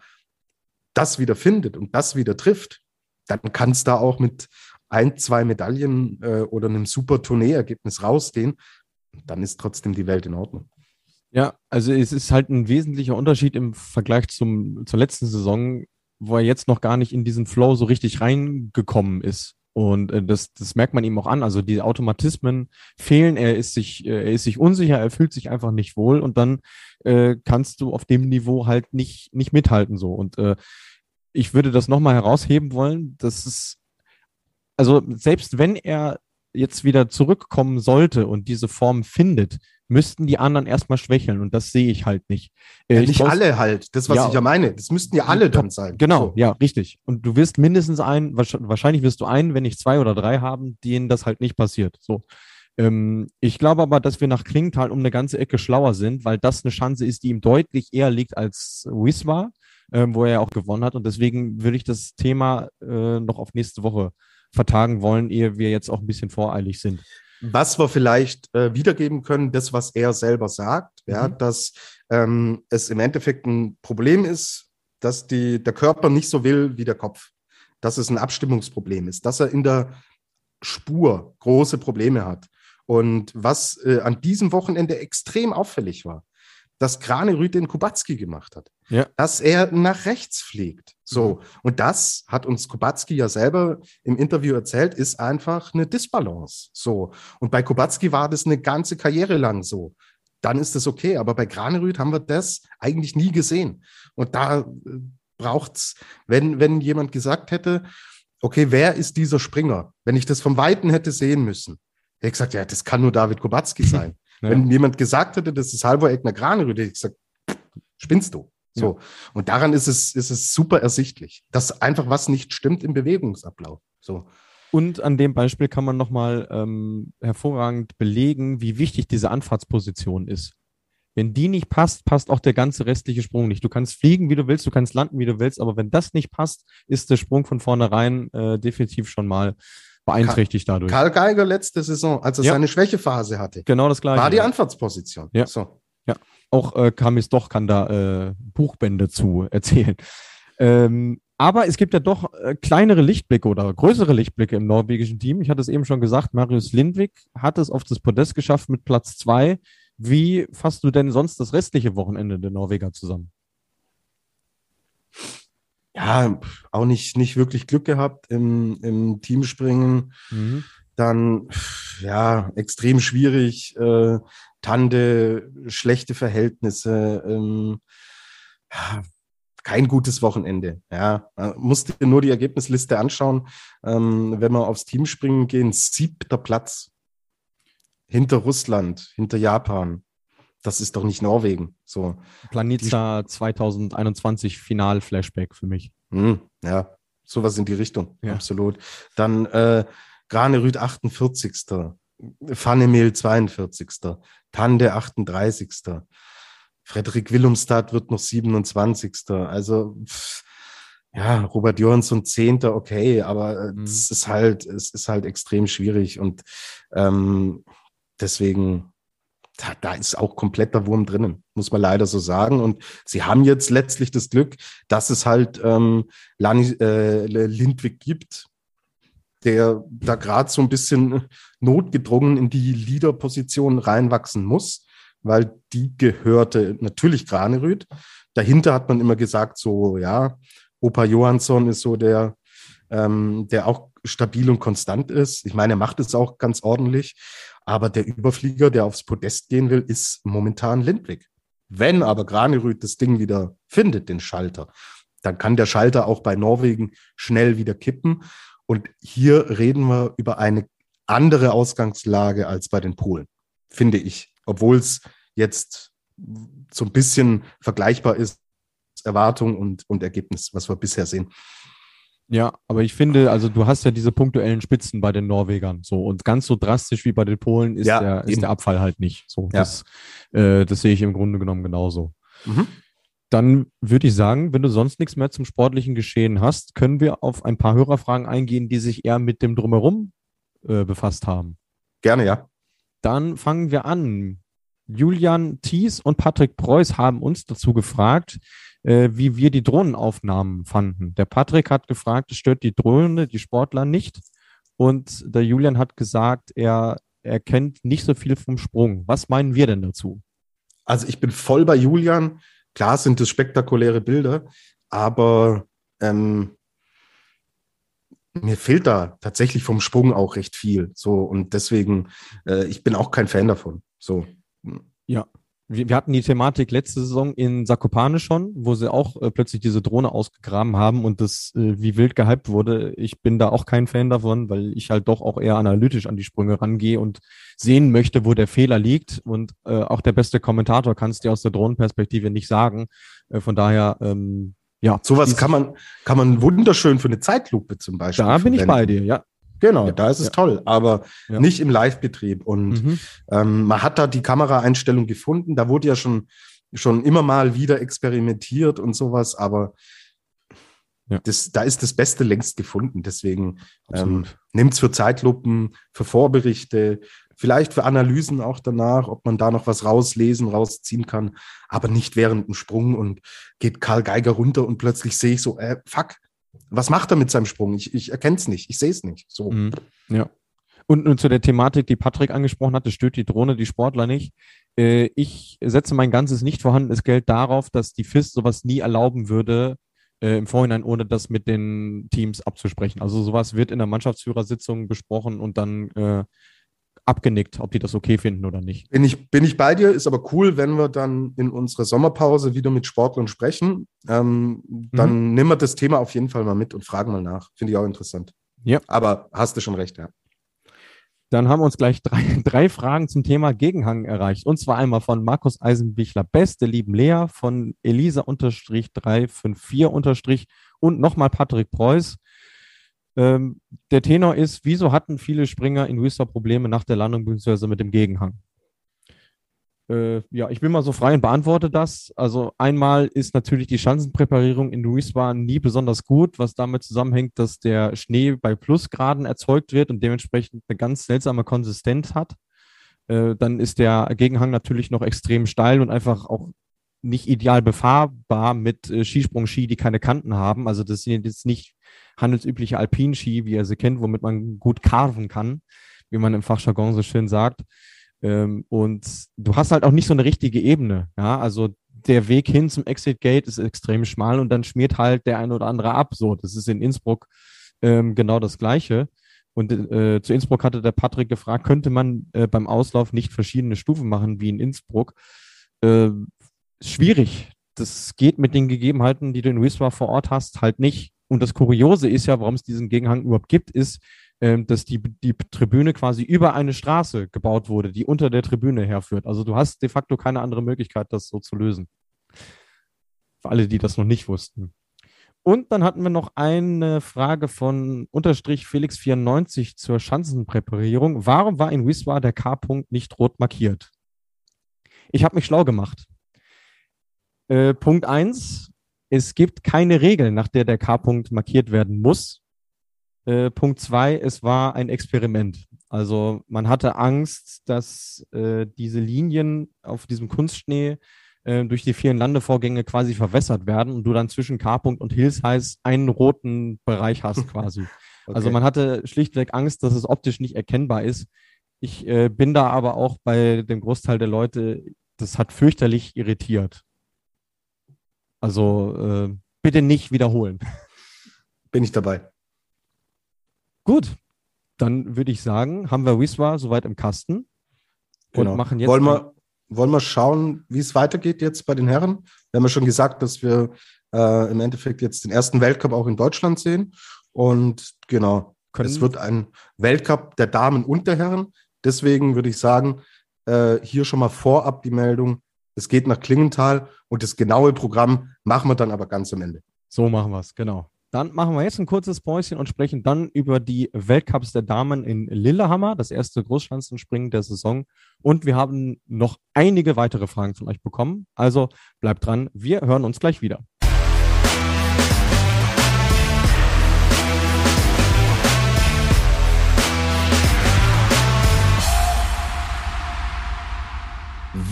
das wieder findet und das wieder trifft, dann kann es da auch mit ein, zwei Medaillen äh, oder einem super Tourneeergebnis rausgehen. dann ist trotzdem die Welt in Ordnung. Ja, also es ist halt ein wesentlicher Unterschied im Vergleich zum, zur letzten Saison, wo er jetzt noch gar nicht in diesen Flow so richtig reingekommen ist. Und äh, das, das merkt man ihm auch an. Also die Automatismen fehlen, er ist sich, äh, er ist sich unsicher, er fühlt sich einfach nicht wohl und dann äh, kannst du auf dem Niveau halt nicht, nicht mithalten so. Und äh, ich würde das nochmal herausheben wollen, dass es, also selbst wenn er jetzt wieder zurückkommen sollte und diese Form findet, müssten die anderen erstmal schwächeln und das sehe ich halt nicht. Äh, ja, nicht alle halt, das was ja, ich ja meine, das müssten ja alle dann sein. Genau, so. ja, richtig. Und du wirst mindestens einen, wahrscheinlich wirst du einen, wenn nicht zwei oder drei haben, denen das halt nicht passiert. So. Ähm, ich glaube aber, dass wir nach Klingenthal um eine ganze Ecke schlauer sind, weil das eine Chance ist, die ihm deutlich eher liegt als Wismar, ähm, wo er ja auch gewonnen hat. Und deswegen würde ich das Thema äh, noch auf nächste Woche vertagen wollen, ehe wir jetzt auch ein bisschen voreilig sind. Was wir vielleicht äh, wiedergeben können, das, was er selber sagt, mhm. ja, dass ähm, es im Endeffekt ein Problem ist, dass die, der Körper nicht so will wie der Kopf. Dass es ein Abstimmungsproblem ist, dass er in der Spur große Probleme hat. Und was äh, an diesem Wochenende extrem auffällig war, dass Granerüth den Kubacki gemacht hat. Ja. Dass er nach rechts fliegt. So. Mhm. Und das hat uns Kubacki ja selber im Interview erzählt, ist einfach eine Disbalance. So. Und bei Kubacki war das eine ganze Karriere lang so. Dann ist das okay. Aber bei Granerüth haben wir das eigentlich nie gesehen. Und da äh, braucht's, wenn, wenn jemand gesagt hätte, okay, wer ist dieser Springer? Wenn ich das vom Weiten hätte sehen müssen, hätte ich gesagt, ja, das kann nur David Kubacki sein. Ja. Wenn jemand gesagt hätte, das ist Halvor Egner Granerüth, hätte ich gesagt, spinnst du. So. Ja. Und daran ist es, ist es super ersichtlich, dass einfach was nicht stimmt im Bewegungsablauf. So. Und an dem Beispiel kann man nochmal ähm, hervorragend belegen, wie wichtig diese Anfahrtsposition ist. Wenn die nicht passt, passt auch der ganze restliche Sprung nicht. Du kannst fliegen, wie du willst, du kannst landen, wie du willst, aber wenn das nicht passt, ist der Sprung von vornherein äh, definitiv schon mal beeinträchtigt dadurch. Karl Geiger letzte Saison, als er ja. seine Schwächephase hatte. Genau das gleiche. War die Anfahrtsposition. Ja. So. Ja. Auch äh, Kamis Doch kann da äh, Buchbände zu erzählen. Ähm, aber es gibt ja doch äh, kleinere Lichtblicke oder größere Lichtblicke im norwegischen Team. Ich hatte es eben schon gesagt, Marius Lindwig hat es auf das Podest geschafft mit Platz zwei. Wie fasst du denn sonst das restliche Wochenende der Norweger zusammen? Ja, auch nicht, nicht wirklich Glück gehabt im, im Teamspringen. Mhm. Dann, ja, extrem schwierig. Äh, Tande, schlechte Verhältnisse. Ähm, ja, kein gutes Wochenende. Ja, musste nur die Ergebnisliste anschauen. Ähm, wenn wir aufs Teamspringen gehen, siebter Platz hinter Russland, hinter Japan das ist doch nicht Norwegen. So. Planica 2021 Final-Flashback für mich. Hm, ja, sowas in die Richtung, ja. absolut. Dann äh, Granerüth 48. Fannemel 42. Tande 38. Frederik Willumstad wird noch 27. Also pff, ja, Robert Johansson 10. okay, aber mhm. es ist halt, es ist halt extrem schwierig und ähm, deswegen da, da ist auch kompletter Wurm drinnen, muss man leider so sagen. Und sie haben jetzt letztlich das Glück, dass es halt ähm, Lani, äh, Lindwig gibt, der da gerade so ein bisschen notgedrungen in die Leaderposition reinwachsen muss, weil die gehörte natürlich Granerüth. Dahinter hat man immer gesagt, so, ja, Opa Johansson ist so der, ähm, der auch stabil und konstant ist. Ich meine, er macht es auch ganz ordentlich. Aber der Überflieger, der aufs Podest gehen will, ist momentan Lindwig. Wenn aber Granerüth das Ding wieder findet, den Schalter, dann kann der Schalter auch bei Norwegen schnell wieder kippen. Und hier reden wir über eine andere Ausgangslage als bei den Polen, finde ich. Obwohl es jetzt so ein bisschen vergleichbar ist, Erwartung und, und Ergebnis, was wir bisher sehen. Ja, aber ich finde, also du hast ja diese punktuellen Spitzen bei den Norwegern so und ganz so drastisch wie bei den Polen ist, ja, der, ist der Abfall halt nicht. So, ja. das, äh, das sehe ich im Grunde genommen genauso. Mhm. Dann würde ich sagen, wenn du sonst nichts mehr zum sportlichen Geschehen hast, können wir auf ein paar Hörerfragen eingehen, die sich eher mit dem Drumherum äh, befasst haben. Gerne, ja. Dann fangen wir an. Julian Thies und Patrick Preuß haben uns dazu gefragt, äh, wie wir die Drohnenaufnahmen fanden. Der Patrick hat gefragt, es stört die Drohne, die Sportler nicht. Und der Julian hat gesagt, er er kennt nicht so viel vom Sprung. Was meinen wir denn dazu? Also ich bin voll bei Julian. Klar sind es spektakuläre Bilder, aber ähm, mir fehlt da tatsächlich vom Sprung auch recht viel. So und deswegen, äh, ich bin auch kein Fan davon. So. Ja, wir, wir hatten die Thematik letzte Saison in Sakopane schon, wo sie auch äh, plötzlich diese Drohne ausgegraben haben und das äh, wie wild gehypt wurde. Ich bin da auch kein Fan davon, weil ich halt doch auch eher analytisch an die Sprünge rangehe und sehen möchte, wo der Fehler liegt. Und äh, auch der beste Kommentator kann es dir aus der Drohnenperspektive nicht sagen. Äh, von daher, ähm, ja. Sowas kann man, kann man wunderschön für eine Zeitlupe zum Beispiel. Da bin ich bei dir, ja. Genau, ja, da ist es ja. toll, aber ja. nicht im Live-Betrieb. Und mhm. ähm, man hat da die Kameraeinstellung gefunden. Da wurde ja schon, schon immer mal wieder experimentiert und sowas, aber das, da ist das Beste längst gefunden. Deswegen ähm, nimmt es für Zeitlupen, für Vorberichte, vielleicht für Analysen auch danach, ob man da noch was rauslesen, rausziehen kann, aber nicht während dem Sprung und geht Karl Geiger runter und plötzlich sehe ich so, äh, fuck, was macht er mit seinem Sprung? Ich, ich erkenne es nicht, ich sehe es nicht. So. Mhm. Ja. Und, und zu der Thematik, die Patrick angesprochen hat, das stört die Drohne, die Sportler nicht. Äh, ich setze mein ganzes nicht vorhandenes Geld darauf, dass die FIS sowas nie erlauben würde, äh, im Vorhinein, ohne das mit den Teams abzusprechen. Also sowas wird in der Mannschaftsführersitzung besprochen und dann äh, abgenickt, ob die das okay finden oder nicht. Bin ich, bin ich bei dir, ist aber cool, wenn wir dann in unserer Sommerpause wieder mit Sportlern sprechen. Ähm, dann mhm. nehmen wir das Thema auf jeden Fall mal mit und fragen mal nach. Finde ich auch interessant. Ja. Aber hast du schon recht, ja. Dann haben wir uns gleich drei, drei Fragen zum Thema Gegenhang erreicht. Und zwar einmal von Markus Eisenbichler, beste lieben Lea, von Elisa-354- und nochmal Patrick Preuß. Ähm, der Tenor ist, wieso hatten viele Springer in Whistler Probleme nach der Landung bzw. mit dem Gegenhang? Äh, ja, ich bin mal so frei und beantworte das. Also einmal ist natürlich die Schanzenpräparierung in Whistler nie besonders gut, was damit zusammenhängt, dass der Schnee bei Plusgraden erzeugt wird und dementsprechend eine ganz seltsame Konsistenz hat. Äh, dann ist der Gegenhang natürlich noch extrem steil und einfach auch nicht ideal befahrbar mit äh, Skisprung-Ski, die keine Kanten haben. Also das sind jetzt nicht handelsübliche Alpinski, wie er sie kennt, womit man gut carven kann, wie man im Fachjargon so schön sagt. Ähm, und du hast halt auch nicht so eine richtige Ebene. Ja, also der Weg hin zum Exit Gate ist extrem schmal und dann schmiert halt der eine oder andere ab. So, das ist in Innsbruck ähm, genau das Gleiche. Und äh, zu Innsbruck hatte der Patrick gefragt, könnte man äh, beim Auslauf nicht verschiedene Stufen machen wie in Innsbruck? Äh, schwierig. Das geht mit den Gegebenheiten, die du in Whistler vor Ort hast, halt nicht. Und das Kuriose ist ja, warum es diesen Gegenhang überhaupt gibt, ist, ähm, dass die, die Tribüne quasi über eine Straße gebaut wurde, die unter der Tribüne herführt. Also du hast de facto keine andere Möglichkeit, das so zu lösen. Für alle, die das noch nicht wussten. Und dann hatten wir noch eine Frage von Unterstrich Felix94 zur Schanzenpräparierung. Warum war in Wiswa der K-Punkt nicht rot markiert? Ich habe mich schlau gemacht. Äh, Punkt 1, es gibt keine Regel, nach der der K-Punkt markiert werden muss. Äh, Punkt 2, es war ein Experiment. Also man hatte Angst, dass äh, diese Linien auf diesem Kunstschnee äh, durch die vielen Landevorgänge quasi verwässert werden und du dann zwischen K-Punkt und Hills heißt einen roten Bereich hast quasi. okay. Also man hatte schlichtweg Angst, dass es optisch nicht erkennbar ist. Ich äh, bin da aber auch bei dem Großteil der Leute, das hat fürchterlich irritiert. Also äh, bitte nicht wiederholen. Bin ich dabei. Gut, dann würde ich sagen, haben wir Wiswa soweit im Kasten und genau. machen jetzt. Wollen wir, wollen wir schauen, wie es weitergeht jetzt bei den Herren? Wir haben ja schon gesagt, dass wir äh, im Endeffekt jetzt den ersten Weltcup auch in Deutschland sehen. Und genau, Können es wird ein Weltcup der Damen und der Herren. Deswegen würde ich sagen, äh, hier schon mal vorab die Meldung, es geht nach Klingenthal und das genaue Programm machen wir dann aber ganz am Ende. So machen wir es, genau. Dann machen wir jetzt ein kurzes Päuschen und sprechen dann über die Weltcups der Damen in Lillehammer, das erste Großschanzenspringen der Saison. Und wir haben noch einige weitere Fragen von euch bekommen. Also bleibt dran, wir hören uns gleich wieder.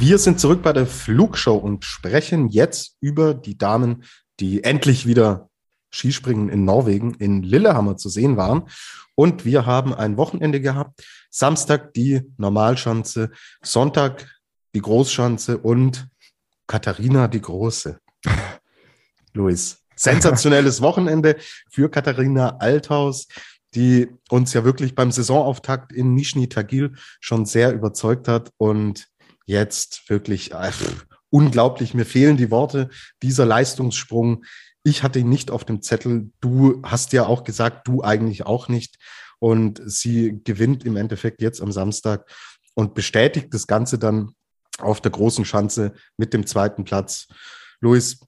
Wir sind zurück bei der Flugshow und sprechen jetzt über die Damen, die endlich wieder Skispringen in Norwegen, in Lillehammer zu sehen waren. Und wir haben ein Wochenende gehabt. Samstag die Normalschanze, Sonntag die Großschanze und Katharina die Große. Luis, sensationelles Wochenende für Katharina Althaus, die uns ja wirklich beim Saisonauftakt in Nizhny Tagil schon sehr überzeugt hat und jetzt wirklich äh, unglaublich. Mir fehlen die Worte. Dieser Leistungssprung. Ich hatte ihn nicht auf dem Zettel. Du hast ja auch gesagt, du eigentlich auch nicht. Und sie gewinnt im Endeffekt jetzt am Samstag und bestätigt das Ganze dann auf der großen Schanze mit dem zweiten Platz. Luis,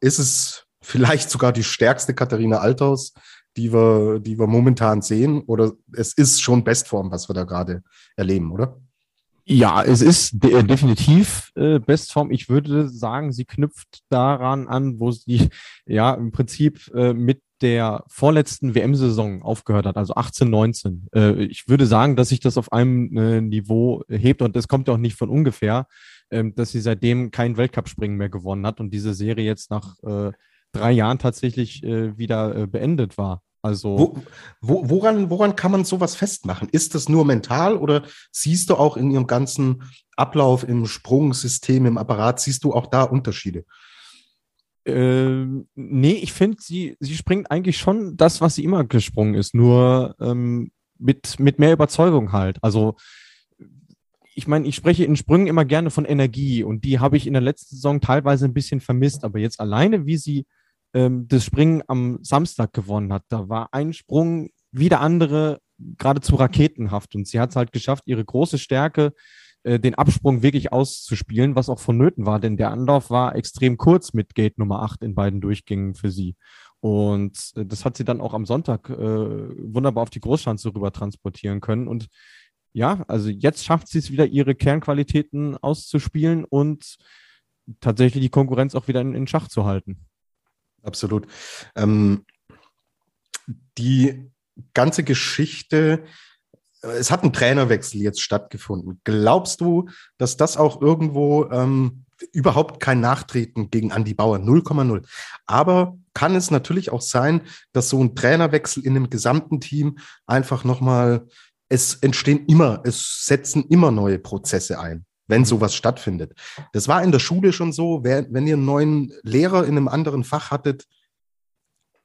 ist es vielleicht sogar die stärkste Katharina Althaus, die wir, die wir momentan sehen? Oder es ist schon Bestform, was wir da gerade erleben, oder? Ja, es ist de definitiv äh, Bestform. Ich würde sagen, sie knüpft daran an, wo sie ja im Prinzip äh, mit der vorletzten WM-Saison aufgehört hat, also 18, 19. Äh, ich würde sagen, dass sich das auf einem äh, Niveau hebt und das kommt ja auch nicht von ungefähr, äh, dass sie seitdem kein Weltcup-Springen mehr gewonnen hat und diese Serie jetzt nach äh, drei Jahren tatsächlich äh, wieder äh, beendet war. Also wo, wo, woran, woran kann man sowas festmachen? Ist das nur mental oder siehst du auch in ihrem ganzen Ablauf im Sprungsystem, im Apparat, siehst du auch da Unterschiede? Ähm, nee, ich finde, sie, sie springt eigentlich schon das, was sie immer gesprungen ist, nur ähm, mit, mit mehr Überzeugung halt. Also ich meine, ich spreche in Sprüngen immer gerne von Energie und die habe ich in der letzten Saison teilweise ein bisschen vermisst, aber jetzt alleine, wie sie ähm, das Springen am Samstag gewonnen hat. Da war ein Sprung wie der andere geradezu raketenhaft und sie hat es halt geschafft, ihre große Stärke, äh, den Absprung wirklich auszuspielen, was auch vonnöten war, denn der Anlauf war extrem kurz mit Gate Nummer 8 in beiden Durchgängen für sie. Und äh, das hat sie dann auch am Sonntag äh, wunderbar auf die Großschanze rüber transportieren können. Und ja, also jetzt schafft sie es wieder, ihre Kernqualitäten auszuspielen und tatsächlich die Konkurrenz auch wieder in, in Schach zu halten. Absolut. Ähm, die ganze Geschichte, äh, es hat ein Trainerwechsel jetzt stattgefunden. Glaubst du, dass das auch irgendwo ähm, überhaupt kein Nachtreten gegen Andy Bauer, 0,0. Aber kann es natürlich auch sein, dass so ein Trainerwechsel in dem gesamten Team einfach nochmal, es entstehen immer, es setzen immer neue Prozesse ein wenn mhm. sowas stattfindet. Das war in der Schule schon so, wenn ihr einen neuen Lehrer in einem anderen Fach hattet,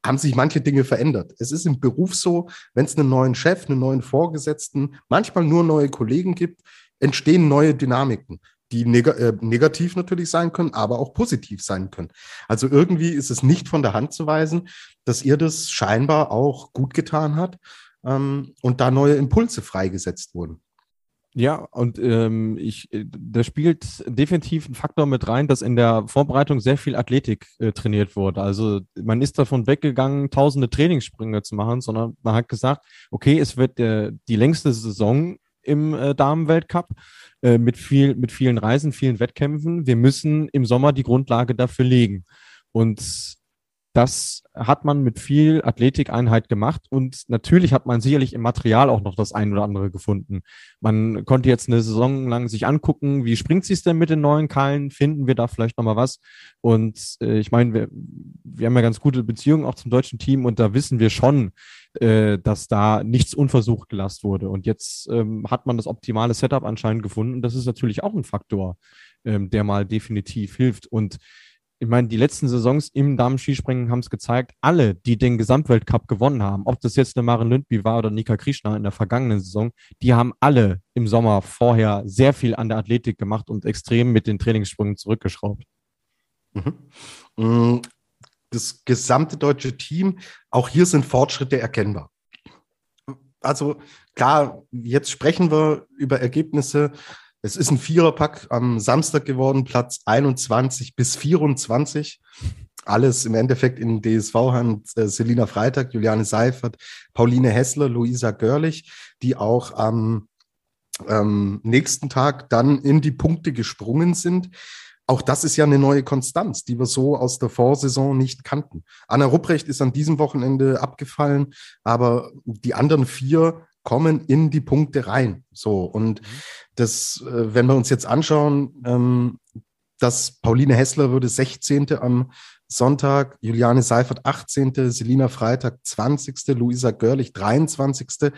haben sich manche Dinge verändert. Es ist im Beruf so, wenn es einen neuen Chef, einen neuen Vorgesetzten, manchmal nur neue Kollegen gibt, entstehen neue Dynamiken, die neg äh, negativ natürlich sein können, aber auch positiv sein können. Also irgendwie ist es nicht von der Hand zu weisen, dass ihr das scheinbar auch gut getan hat ähm, und da neue Impulse freigesetzt wurden. Ja, und ähm, ich, äh, da spielt definitiv ein Faktor mit rein, dass in der Vorbereitung sehr viel Athletik äh, trainiert wurde. Also man ist davon weggegangen, tausende Trainingssprünge zu machen, sondern man hat gesagt, okay, es wird äh, die längste Saison im äh, Damenweltcup äh, mit viel, mit vielen Reisen, vielen Wettkämpfen. Wir müssen im Sommer die Grundlage dafür legen. Und das hat man mit viel Athletikeinheit gemacht und natürlich hat man sicherlich im Material auch noch das ein oder andere gefunden. Man konnte jetzt eine Saison lang sich angucken, wie springt sie es denn mit den neuen Keilen? Finden wir da vielleicht nochmal was? Und äh, ich meine, wir, wir haben ja ganz gute Beziehungen auch zum deutschen Team und da wissen wir schon, äh, dass da nichts unversucht gelassen wurde. Und jetzt ähm, hat man das optimale Setup anscheinend gefunden. Und das ist natürlich auch ein Faktor, ähm, der mal definitiv hilft. Und ich meine, die letzten Saisons im Damen-Skispringen haben es gezeigt, alle, die den Gesamtweltcup gewonnen haben, ob das jetzt eine Maren Lündby war oder Nika Krishna in der vergangenen Saison, die haben alle im Sommer vorher sehr viel an der Athletik gemacht und extrem mit den Trainingssprüngen zurückgeschraubt. Mhm. Mm, das gesamte deutsche Team, auch hier sind Fortschritte erkennbar. Also klar, jetzt sprechen wir über Ergebnisse, es ist ein Viererpack am Samstag geworden, Platz 21 bis 24. Alles im Endeffekt in DSV-Hand. Äh, Selina Freitag, Juliane Seifert, Pauline Hessler, Luisa Görlich, die auch am ähm, nächsten Tag dann in die Punkte gesprungen sind. Auch das ist ja eine neue Konstanz, die wir so aus der Vorsaison nicht kannten. Anna Rupprecht ist an diesem Wochenende abgefallen, aber die anderen vier kommen in die Punkte rein. So, und mhm. das, äh, wenn wir uns jetzt anschauen, ähm, dass Pauline Hessler würde 16. am Sonntag Juliane Seifert 18., Selina Freitag 20., Luisa Görlich 23.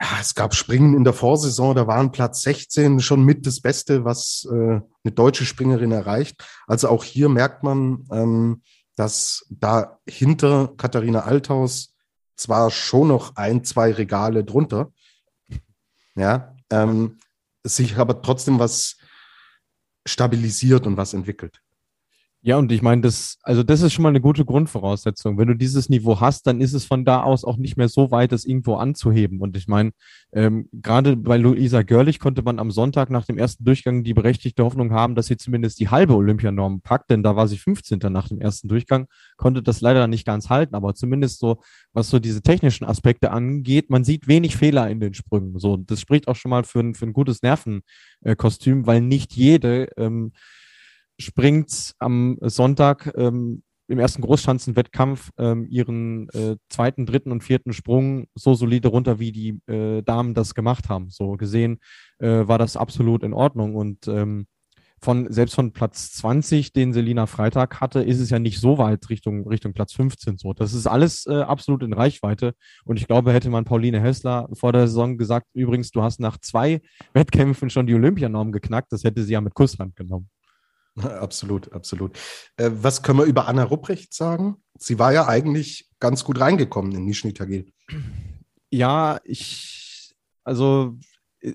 Ja, es gab Springen in der Vorsaison, da waren Platz 16 schon mit das Beste, was äh, eine deutsche Springerin erreicht. Also auch hier merkt man, ähm, dass da hinter Katharina Althaus zwar schon noch ein, zwei Regale drunter, ja, ähm, sich aber trotzdem was stabilisiert und was entwickelt. Ja, und ich meine, das, also das ist schon mal eine gute Grundvoraussetzung. Wenn du dieses Niveau hast, dann ist es von da aus auch nicht mehr so weit, das irgendwo anzuheben. Und ich meine, ähm, gerade bei Luisa Görlich konnte man am Sonntag nach dem ersten Durchgang die berechtigte Hoffnung haben, dass sie zumindest die halbe Olympianorm packt, denn da war sie 15. nach dem ersten Durchgang, konnte das leider nicht ganz halten, aber zumindest so, was so diese technischen Aspekte angeht, man sieht wenig Fehler in den Sprüngen. So, das spricht auch schon mal für ein, für ein gutes Nervenkostüm, weil nicht jede ähm, springt am Sonntag ähm, im ersten Großschanzenwettkampf ähm, ihren äh, zweiten, dritten und vierten Sprung so solide runter, wie die äh, Damen das gemacht haben. So gesehen äh, war das absolut in Ordnung und ähm, von selbst von Platz 20, den Selina Freitag hatte, ist es ja nicht so weit Richtung Richtung Platz 15 so. Das ist alles äh, absolut in Reichweite und ich glaube, hätte man Pauline Hessler vor der Saison gesagt, übrigens, du hast nach zwei Wettkämpfen schon die Olympianorm geknackt, das hätte sie ja mit Kusshand genommen. Absolut, absolut. Äh, was können wir über Anna Rupprecht sagen? Sie war ja eigentlich ganz gut reingekommen in Nizhny Tagil. Ja, ich, also äh,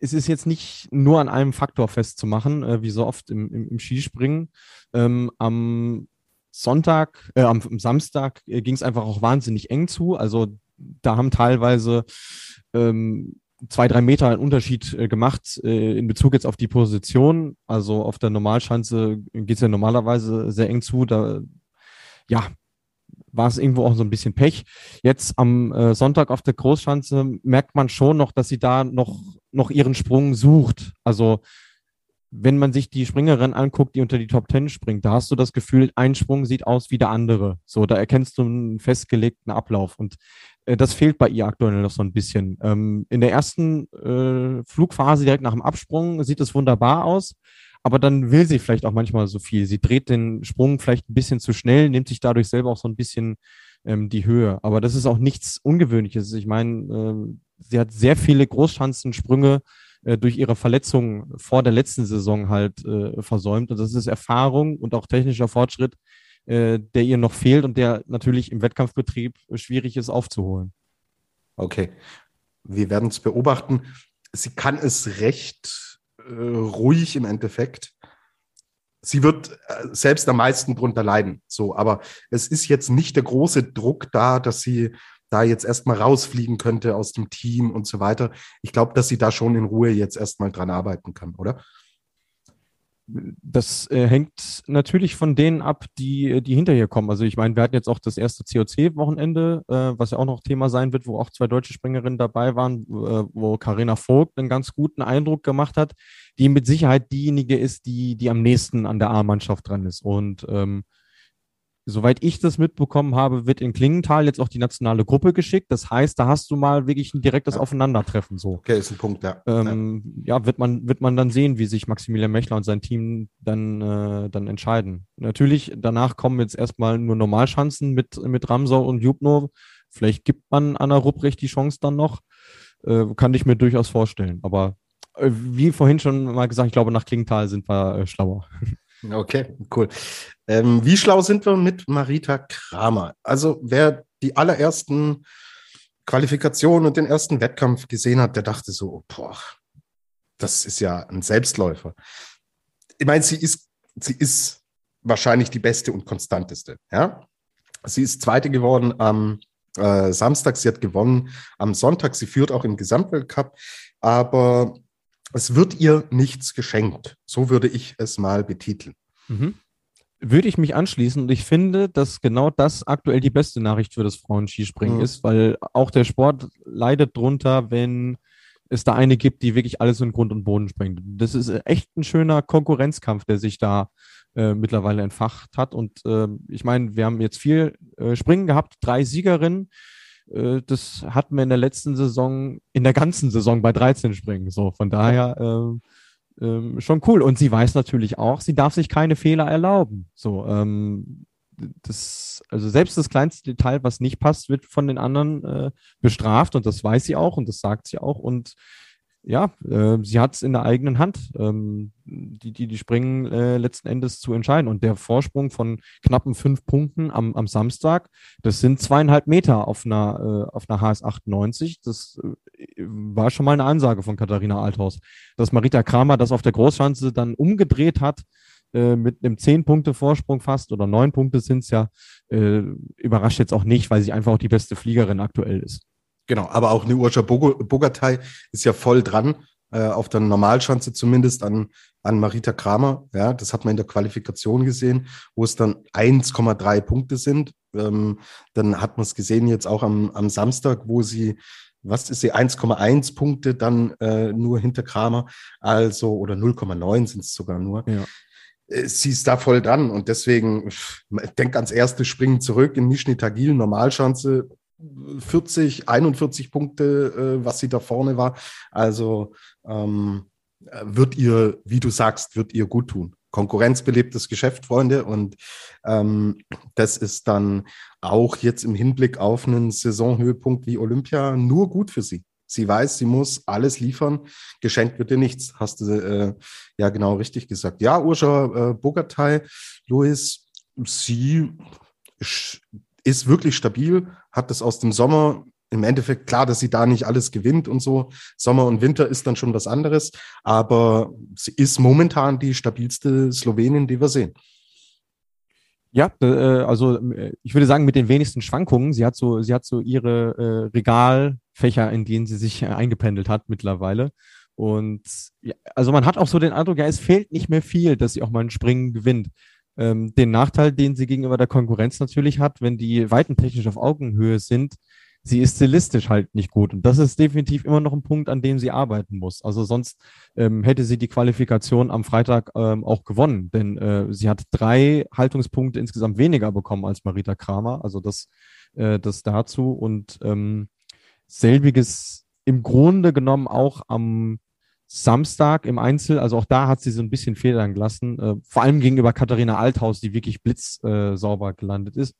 es ist jetzt nicht nur an einem Faktor festzumachen, äh, wie so oft im, im, im Skispringen. Ähm, am Sonntag, äh, am, am Samstag ging es einfach auch wahnsinnig eng zu. Also da haben teilweise ähm, zwei, drei Meter einen Unterschied äh, gemacht äh, in Bezug jetzt auf die Position. Also auf der Normalschanze geht es ja normalerweise sehr eng zu. Da ja, war es irgendwo auch so ein bisschen Pech. Jetzt am äh, Sonntag auf der Großschanze merkt man schon noch, dass sie da noch, noch ihren Sprung sucht. Also wenn man sich die Springerin anguckt, die unter die Top Ten springt, da hast du das Gefühl, ein Sprung sieht aus wie der andere. So, da erkennst du einen festgelegten Ablauf. Und das fehlt bei ihr aktuell noch so ein bisschen. Ähm, in der ersten äh, Flugphase direkt nach dem Absprung sieht es wunderbar aus, aber dann will sie vielleicht auch manchmal so viel. Sie dreht den Sprung vielleicht ein bisschen zu schnell, nimmt sich dadurch selber auch so ein bisschen ähm, die Höhe. Aber das ist auch nichts Ungewöhnliches. Ich meine, äh, sie hat sehr viele Großschanzensprünge äh, durch ihre Verletzung vor der letzten Saison halt äh, versäumt. Und das ist Erfahrung und auch technischer Fortschritt, äh, der ihr noch fehlt und der natürlich im Wettkampfbetrieb schwierig ist aufzuholen. Okay, wir werden es beobachten. Sie kann es recht äh, ruhig im Endeffekt. Sie wird äh, selbst am meisten drunter leiden. So, aber es ist jetzt nicht der große Druck da, dass sie da jetzt erstmal rausfliegen könnte aus dem Team und so weiter. Ich glaube, dass sie da schon in Ruhe jetzt erstmal dran arbeiten kann, oder? Das äh, hängt natürlich von denen ab, die, die hinter ihr kommen. Also ich meine, wir hatten jetzt auch das erste COC-Wochenende, äh, was ja auch noch Thema sein wird, wo auch zwei deutsche Springerinnen dabei waren, äh, wo Karina Vogt einen ganz guten Eindruck gemacht hat, die mit Sicherheit diejenige ist, die, die am nächsten an der A-Mannschaft dran ist. Und ähm, soweit ich das mitbekommen habe, wird in Klingenthal jetzt auch die nationale Gruppe geschickt. Das heißt, da hast du mal wirklich ein direktes ja. Aufeinandertreffen. So. Okay, ist ein Punkt, ja. Ähm, ja, wird man, wird man dann sehen, wie sich Maximilian Mechler und sein Team dann, äh, dann entscheiden. Natürlich, danach kommen jetzt erstmal nur Normalschanzen mit, mit Ramsau und Jubno. Vielleicht gibt man Anna Rupprecht die Chance dann noch. Äh, kann ich mir durchaus vorstellen. Aber äh, wie vorhin schon mal gesagt, ich glaube, nach Klingenthal sind wir äh, schlauer. Okay, cool. Ähm, wie schlau sind wir mit Marita Kramer? Also wer die allerersten Qualifikationen und den ersten Wettkampf gesehen hat, der dachte so, boah, das ist ja ein Selbstläufer. Ich meine, sie ist, sie ist wahrscheinlich die beste und konstanteste. Ja? Sie ist Zweite geworden am äh, Samstag, sie hat gewonnen am Sonntag, sie führt auch im Gesamtweltcup, aber es wird ihr nichts geschenkt. So würde ich es mal betiteln. Mhm. Würde ich mich anschließen und ich finde, dass genau das aktuell die beste Nachricht für das Frauenskispringen mhm. ist, weil auch der Sport leidet drunter, wenn es da eine gibt, die wirklich alles in Grund und Boden springt. Das ist echt ein schöner Konkurrenzkampf, der sich da äh, mittlerweile entfacht hat. Und äh, ich meine, wir haben jetzt viel äh, Springen gehabt, drei Siegerinnen. Äh, das hatten wir in der letzten Saison, in der ganzen Saison bei 13 Springen. So, von daher, äh, ähm, schon cool. Und sie weiß natürlich auch, sie darf sich keine Fehler erlauben. So, ähm, das, also selbst das kleinste Detail, was nicht passt, wird von den anderen äh, bestraft und das weiß sie auch und das sagt sie auch und ja, äh, sie hat es in der eigenen Hand, ähm, die, die, die Springen äh, letzten Endes zu entscheiden. Und der Vorsprung von knappen fünf Punkten am, am Samstag, das sind zweieinhalb Meter auf einer, äh, auf einer HS 98. Das äh, war schon mal eine Ansage von Katharina Althaus. Dass Marita Kramer das auf der Großschanze dann umgedreht hat, äh, mit einem zehn Punkte Vorsprung fast oder neun Punkte sind es ja, äh, überrascht jetzt auch nicht, weil sie einfach auch die beste Fliegerin aktuell ist. Genau, aber auch eine Urscha Bogatay ist ja voll dran, äh, auf der Normalschanze zumindest an, an Marita Kramer. Ja, das hat man in der Qualifikation gesehen, wo es dann 1,3 Punkte sind. Ähm, dann hat man es gesehen jetzt auch am, am Samstag, wo sie was ist sie, 1,1 Punkte dann äh, nur hinter Kramer, also oder 0,9 sind es sogar nur. Ja. Äh, sie ist da voll dran und deswegen denk ans erste Springen zurück in Nischni Tagil, Normalschanze, 40, 41 Punkte, äh, was sie da vorne war. Also ähm, wird ihr, wie du sagst, wird ihr gut tun. Konkurrenzbelebtes Geschäft, Freunde. Und ähm, das ist dann auch jetzt im Hinblick auf einen Saisonhöhepunkt wie Olympia nur gut für sie. Sie weiß, sie muss alles liefern. Geschenkt wird ihr nichts. Hast du äh, ja genau richtig gesagt. Ja, Urscha äh, Bogatay, Luis, sie ist wirklich stabil, hat das aus dem Sommer im Endeffekt klar, dass sie da nicht alles gewinnt und so. Sommer und Winter ist dann schon was anderes, aber sie ist momentan die stabilste Slowenin, die wir sehen. Ja, äh, also äh, ich würde sagen, mit den wenigsten Schwankungen. Sie hat so, sie hat so ihre äh, Regalfächer, in denen sie sich eingependelt hat mittlerweile. Und ja, also man hat auch so den Eindruck, ja, es fehlt nicht mehr viel, dass sie auch mal ein Springen gewinnt ähm, den Nachteil, den sie gegenüber der Konkurrenz natürlich hat, wenn die Weiten technisch auf Augenhöhe sind, sie ist stilistisch halt nicht gut. Und das ist definitiv immer noch ein Punkt, an dem sie arbeiten muss. Also sonst ähm, hätte sie die Qualifikation am Freitag ähm, auch gewonnen, denn äh, sie hat drei Haltungspunkte insgesamt weniger bekommen als Marita Kramer. Also das, äh, das dazu. Und ähm, selbiges im Grunde genommen auch am Samstag im Einzel, also auch da hat sie so ein bisschen Federn gelassen, äh, vor allem gegenüber Katharina Althaus, die wirklich blitzsauber äh, gelandet ist.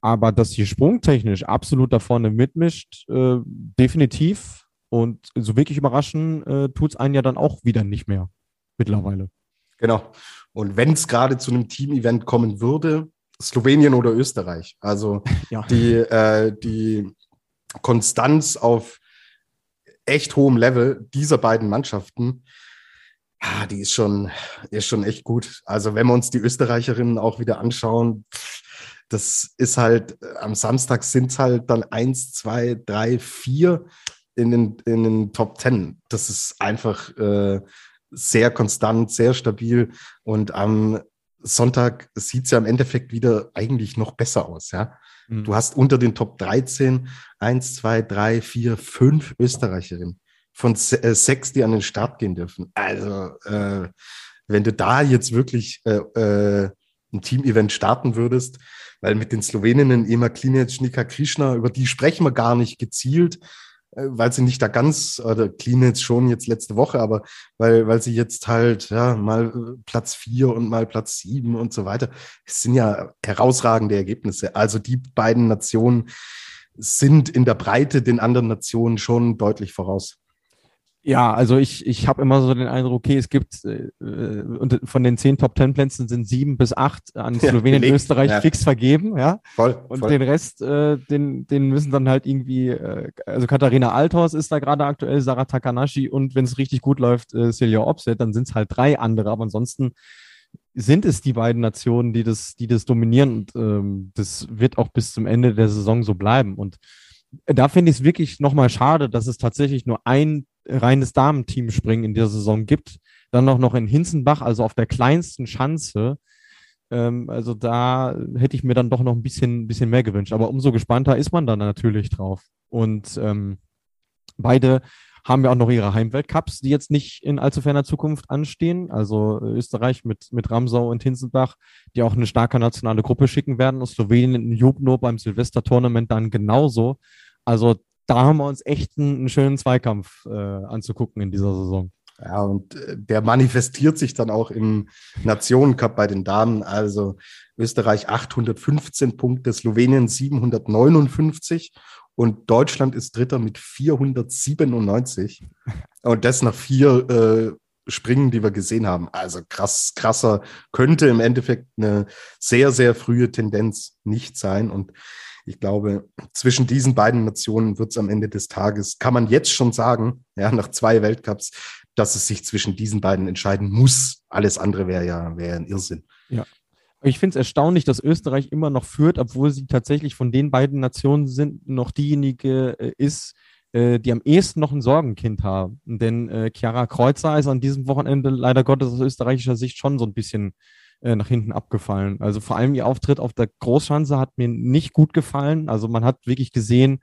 Aber dass sie sprungtechnisch absolut da vorne mitmischt, äh, definitiv. Und so wirklich überraschen äh, tut es einen ja dann auch wieder nicht mehr mittlerweile. Genau. Und wenn es gerade zu einem Team-Event kommen würde, Slowenien oder Österreich. Also ja. die, äh, die Konstanz auf echt hohem Level dieser beiden Mannschaften, ah, die ist schon, ist schon echt gut. Also wenn wir uns die Österreicherinnen auch wieder anschauen, das ist halt, am Samstag sind es halt dann eins, zwei, drei, vier in den, in den Top Ten. Das ist einfach äh, sehr konstant, sehr stabil und am Sonntag sieht es ja im Endeffekt wieder eigentlich noch besser aus, ja. Mhm. Du hast unter den Top 13 eins, zwei, drei, vier, fünf Österreicherinnen von äh, sechs, die an den Start gehen dürfen. Also, äh, wenn du da jetzt wirklich äh, äh, ein Team-Event starten würdest, weil mit den Sloweninnen Ema Klinic, Nika Krishna, über die sprechen wir gar nicht gezielt, weil sie nicht da ganz, oder clean jetzt schon jetzt letzte Woche, aber weil, weil sie jetzt halt ja mal äh, Platz vier und mal Platz sieben und so weiter. Es sind ja herausragende Ergebnisse. Also die beiden Nationen sind in der Breite den anderen Nationen schon deutlich voraus. Ja, also ich, ich habe immer so den Eindruck, okay, es gibt äh, und von den zehn Top Ten Plätzen sind sieben bis acht an ja, Slowenien und Österreich ja. fix vergeben, ja. Voll. Und voll. den Rest, äh, den, den müssen dann halt irgendwie, äh, also Katharina Althaus ist da gerade aktuell, Sarah Takanashi und wenn es richtig gut läuft, äh, Celia Opset, dann sind es halt drei andere, aber ansonsten sind es die beiden Nationen, die das, die das dominieren und ähm, das wird auch bis zum Ende der Saison so bleiben. Und da finde ich es wirklich nochmal schade, dass es tatsächlich nur ein reines Damenteamspringen in dieser Saison gibt. Dann noch, noch in Hinzenbach, also auf der kleinsten Schanze. Ähm, also da hätte ich mir dann doch noch ein bisschen, bisschen mehr gewünscht. Aber umso gespannter ist man dann natürlich drauf. Und ähm, beide haben ja auch noch ihre Heimweltcups, die jetzt nicht in allzu ferner Zukunft anstehen. Also Österreich mit, mit Ramsau und Hinsenbach, die auch eine starke nationale Gruppe schicken werden. Und Slowenien in Jubno beim Silvester-Tournament dann genauso. Also da haben wir uns echt einen, einen schönen Zweikampf äh, anzugucken in dieser Saison. Ja, und äh, der manifestiert sich dann auch im Nationencup bei den Damen. Also Österreich 815 Punkte, Slowenien 759 und Deutschland ist Dritter mit 497. Und das nach vier äh, Springen, die wir gesehen haben. Also krass, krasser könnte im Endeffekt eine sehr, sehr frühe Tendenz nicht sein. Und ich glaube, zwischen diesen beiden Nationen wird es am Ende des Tages, kann man jetzt schon sagen, ja, nach zwei Weltcups, dass es sich zwischen diesen beiden entscheiden muss. Alles andere wäre ja, wäre ein Irrsinn. Ja. Ich finde es erstaunlich, dass Österreich immer noch führt, obwohl sie tatsächlich von den beiden Nationen sind, noch diejenige äh, ist, äh, die am ehesten noch ein Sorgenkind haben. Denn äh, Chiara Kreuzer ist an diesem Wochenende leider Gottes aus österreichischer Sicht schon so ein bisschen äh, nach hinten abgefallen. Also vor allem ihr Auftritt auf der Großschanze hat mir nicht gut gefallen. Also man hat wirklich gesehen,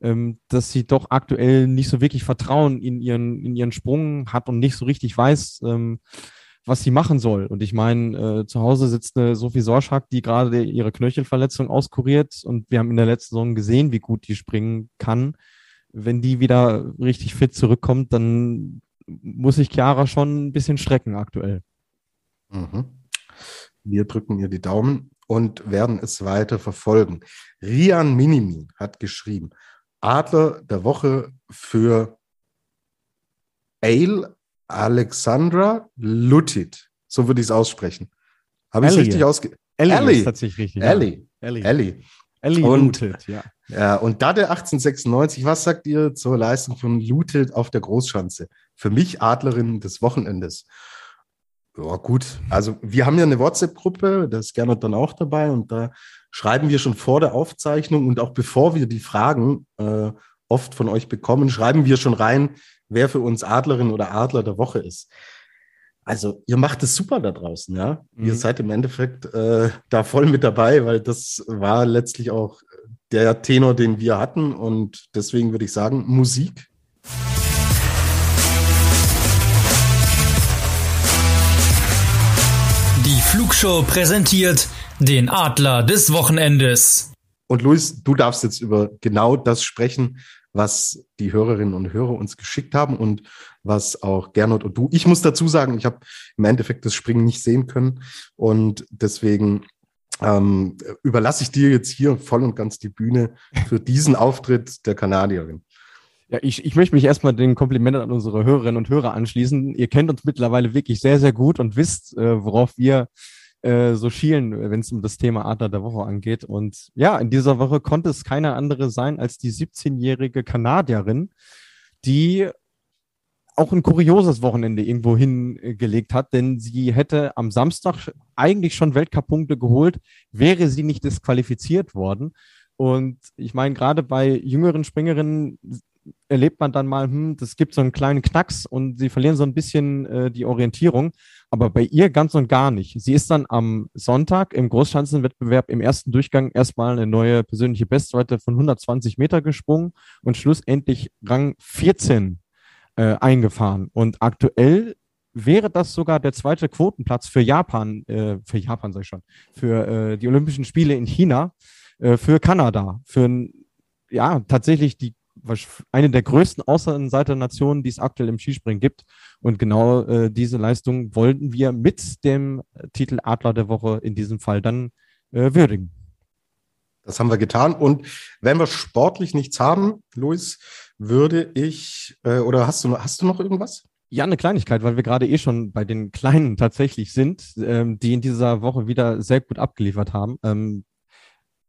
ähm, dass sie doch aktuell nicht so wirklich Vertrauen in ihren, in ihren Sprung hat und nicht so richtig weiß, ähm, was sie machen soll. Und ich meine, äh, zu Hause sitzt eine Sophie Sorschak, die gerade ihre Knöchelverletzung auskuriert und wir haben in der letzten Saison gesehen, wie gut die springen kann. Wenn die wieder richtig fit zurückkommt, dann muss ich Chiara schon ein bisschen strecken aktuell. Mhm. Wir drücken ihr die Daumen und werden es weiter verfolgen. Rian Minimi hat geschrieben, Adler der Woche für Ale Alexandra Lutit. So würde ich es aussprechen. Habe ich es richtig ausge... Ellie, Ellie. ist tatsächlich richtig. Ellie. Ja. Ellie. Ellie. Ellie und, Lutit, ja. Ja, und Dade 1896, was sagt ihr zur Leistung von Lutit auf der Großschanze? Für mich Adlerin des Wochenendes. Ja, gut. Also wir haben ja eine WhatsApp-Gruppe, da ist Gernot dann auch dabei und da schreiben wir schon vor der Aufzeichnung und auch bevor wir die Fragen äh, oft von euch bekommen, schreiben wir schon rein, wer für uns Adlerin oder Adler der Woche ist. Also ihr macht es super da draußen, ja. Mhm. Ihr seid im Endeffekt äh, da voll mit dabei, weil das war letztlich auch der Tenor, den wir hatten und deswegen würde ich sagen, Musik. Flugshow präsentiert den Adler des Wochenendes. Und Luis, du darfst jetzt über genau das sprechen, was die Hörerinnen und Hörer uns geschickt haben und was auch Gernot und du. Ich muss dazu sagen, ich habe im Endeffekt das Springen nicht sehen können und deswegen ähm, überlasse ich dir jetzt hier voll und ganz die Bühne für diesen Auftritt der Kanadierin. Ja, ich, ich möchte mich erstmal den Komplimenten an unsere Hörerinnen und Hörer anschließen. Ihr kennt uns mittlerweile wirklich sehr, sehr gut und wisst, äh, worauf wir äh, so schielen, wenn es um das Thema Adler der Woche angeht. Und ja, in dieser Woche konnte es keine andere sein als die 17-jährige Kanadierin, die auch ein kurioses Wochenende irgendwo hingelegt hat, denn sie hätte am Samstag eigentlich schon Weltcup-Punkte geholt, wäre sie nicht disqualifiziert worden. Und ich meine, gerade bei jüngeren Springerinnen erlebt man dann mal, hm, das gibt so einen kleinen Knacks und sie verlieren so ein bisschen äh, die Orientierung. Aber bei ihr ganz und gar nicht. Sie ist dann am Sonntag im Großschanzenwettbewerb im ersten Durchgang erstmal eine neue persönliche Bestweite von 120 Meter gesprungen und schlussendlich Rang 14 äh, eingefahren. Und aktuell wäre das sogar der zweite Quotenplatz für Japan, äh, für Japan sag ich schon, für äh, die Olympischen Spiele in China, äh, für Kanada, für ja tatsächlich die eine der größten Außenseiternationen, die es aktuell im Skispringen gibt. Und genau äh, diese Leistung wollten wir mit dem Titel Adler der Woche in diesem Fall dann äh, würdigen. Das haben wir getan. Und wenn wir sportlich nichts haben, Luis, würde ich, äh, oder hast du, hast du noch irgendwas? Ja, eine Kleinigkeit, weil wir gerade eh schon bei den Kleinen tatsächlich sind, ähm, die in dieser Woche wieder sehr gut abgeliefert haben. Ähm,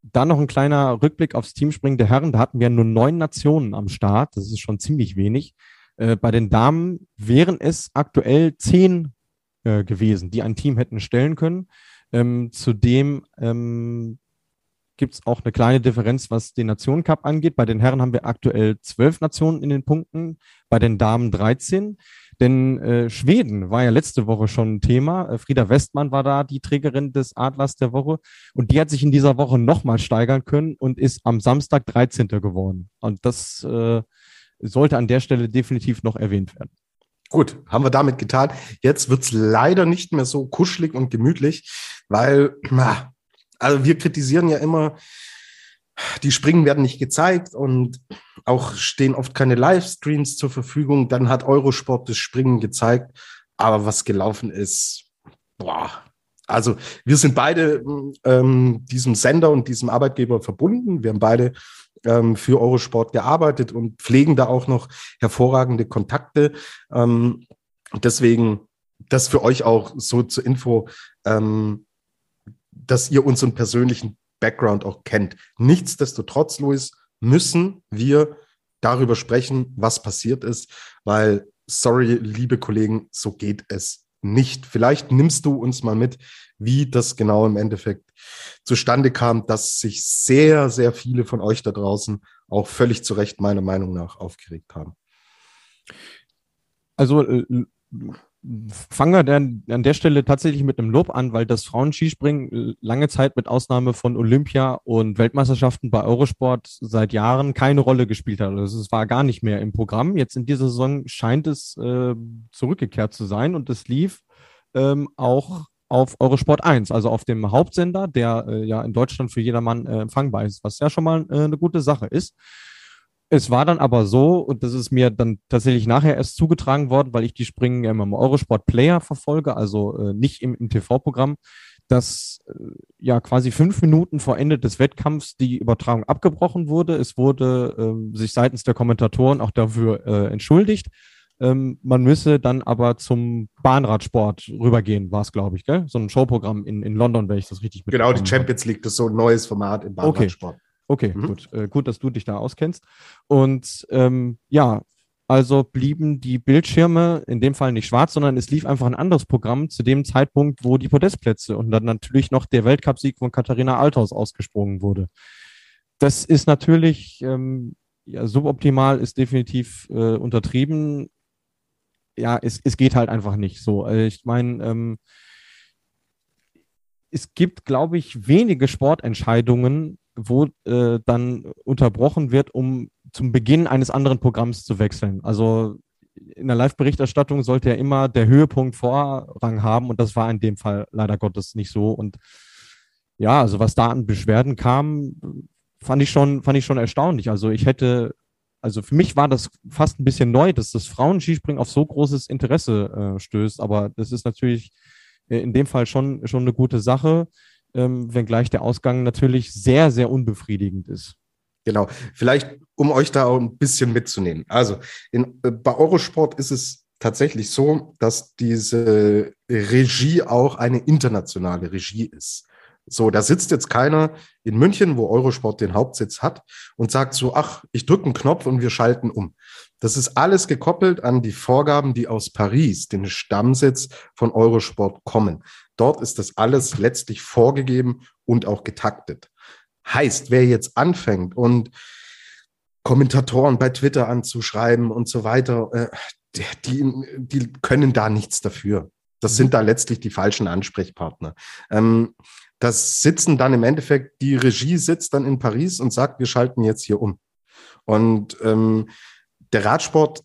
dann noch ein kleiner Rückblick aufs Teamspringen der Herren. Da hatten wir nur neun Nationen am Start. Das ist schon ziemlich wenig. Äh, bei den Damen wären es aktuell zehn äh, gewesen, die ein Team hätten stellen können. Ähm, zudem ähm, gibt es auch eine kleine Differenz, was den Nationencup angeht. Bei den Herren haben wir aktuell zwölf Nationen in den Punkten, bei den Damen 13. Denn äh, Schweden war ja letzte Woche schon ein Thema. Äh, Frieda Westmann war da die Trägerin des Adlers der Woche und die hat sich in dieser Woche nochmal steigern können und ist am Samstag 13. geworden. Und das äh, sollte an der Stelle definitiv noch erwähnt werden. Gut, haben wir damit getan. Jetzt wird's leider nicht mehr so kuschelig und gemütlich, weil, also wir kritisieren ja immer die Springen werden nicht gezeigt und auch stehen oft keine Livestreams zur Verfügung. Dann hat Eurosport das Springen gezeigt, aber was gelaufen ist, boah. Also wir sind beide ähm, diesem Sender und diesem Arbeitgeber verbunden. Wir haben beide ähm, für Eurosport gearbeitet und pflegen da auch noch hervorragende Kontakte. Ähm, deswegen das für euch auch so zur Info, ähm, dass ihr unseren persönlichen Background auch kennt. Nichtsdestotrotz, Luis, müssen wir darüber sprechen, was passiert ist, weil, sorry, liebe Kollegen, so geht es nicht. Vielleicht nimmst du uns mal mit, wie das genau im Endeffekt zustande kam, dass sich sehr, sehr viele von euch da draußen auch völlig zu Recht meiner Meinung nach aufgeregt haben. Also wir dann an der Stelle tatsächlich mit einem Lob an, weil das Frauenskispringen lange Zeit mit Ausnahme von Olympia und Weltmeisterschaften bei Eurosport seit Jahren keine Rolle gespielt hat. Also es war gar nicht mehr im Programm. Jetzt in dieser Saison scheint es äh, zurückgekehrt zu sein und es lief ähm, auch auf Eurosport 1, also auf dem Hauptsender, der äh, ja in Deutschland für jedermann äh, empfangbar ist, was ja schon mal äh, eine gute Sache ist. Es war dann aber so, und das ist mir dann tatsächlich nachher erst zugetragen worden, weil ich die Springen ja immer im Eurosport Player verfolge, also äh, nicht im, im TV-Programm, dass äh, ja quasi fünf Minuten vor Ende des Wettkampfs die Übertragung abgebrochen wurde. Es wurde äh, sich seitens der Kommentatoren auch dafür äh, entschuldigt. Ähm, man müsse dann aber zum Bahnradsport rübergehen, war es, glaube ich, gell? So ein Showprogramm in, in London, wenn ich das richtig Genau, die Champions League, das ist so ein neues Format im Bahnradsport. Okay. Okay, mhm. gut. Äh, gut, dass du dich da auskennst. Und ähm, ja, also blieben die Bildschirme in dem Fall nicht schwarz, sondern es lief einfach ein anderes Programm zu dem Zeitpunkt, wo die Podestplätze und dann natürlich noch der Weltcupsieg von Katharina Althaus ausgesprungen wurde. Das ist natürlich ähm, ja, suboptimal, ist definitiv äh, untertrieben. Ja, es, es geht halt einfach nicht so. Also ich meine, ähm, es gibt, glaube ich, wenige Sportentscheidungen, wo äh, dann unterbrochen wird, um zum Beginn eines anderen Programms zu wechseln. Also in der Live-Berichterstattung sollte ja immer der Höhepunkt Vorrang haben und das war in dem Fall leider Gottes nicht so. Und ja, also was da an Beschwerden kam, fand ich schon, fand ich schon erstaunlich. Also ich hätte, also für mich war das fast ein bisschen neu, dass das Frauenskispringen auf so großes Interesse äh, stößt, aber das ist natürlich äh, in dem Fall schon, schon eine gute Sache ähm, wenngleich der Ausgang natürlich sehr, sehr unbefriedigend ist. Genau. Vielleicht, um euch da auch ein bisschen mitzunehmen. Also in, äh, bei Eurosport ist es tatsächlich so, dass diese Regie auch eine internationale Regie ist. So, da sitzt jetzt keiner in München, wo Eurosport den Hauptsitz hat und sagt so, ach, ich drücke einen Knopf und wir schalten um. Das ist alles gekoppelt an die Vorgaben, die aus Paris, dem Stammsitz von Eurosport, kommen. Dort ist das alles letztlich vorgegeben und auch getaktet. Heißt, wer jetzt anfängt und Kommentatoren bei Twitter anzuschreiben und so weiter, äh, die, die können da nichts dafür. Das sind da letztlich die falschen Ansprechpartner. Ähm, das sitzen dann im Endeffekt, die Regie sitzt dann in Paris und sagt, wir schalten jetzt hier um. Und ähm, der Radsport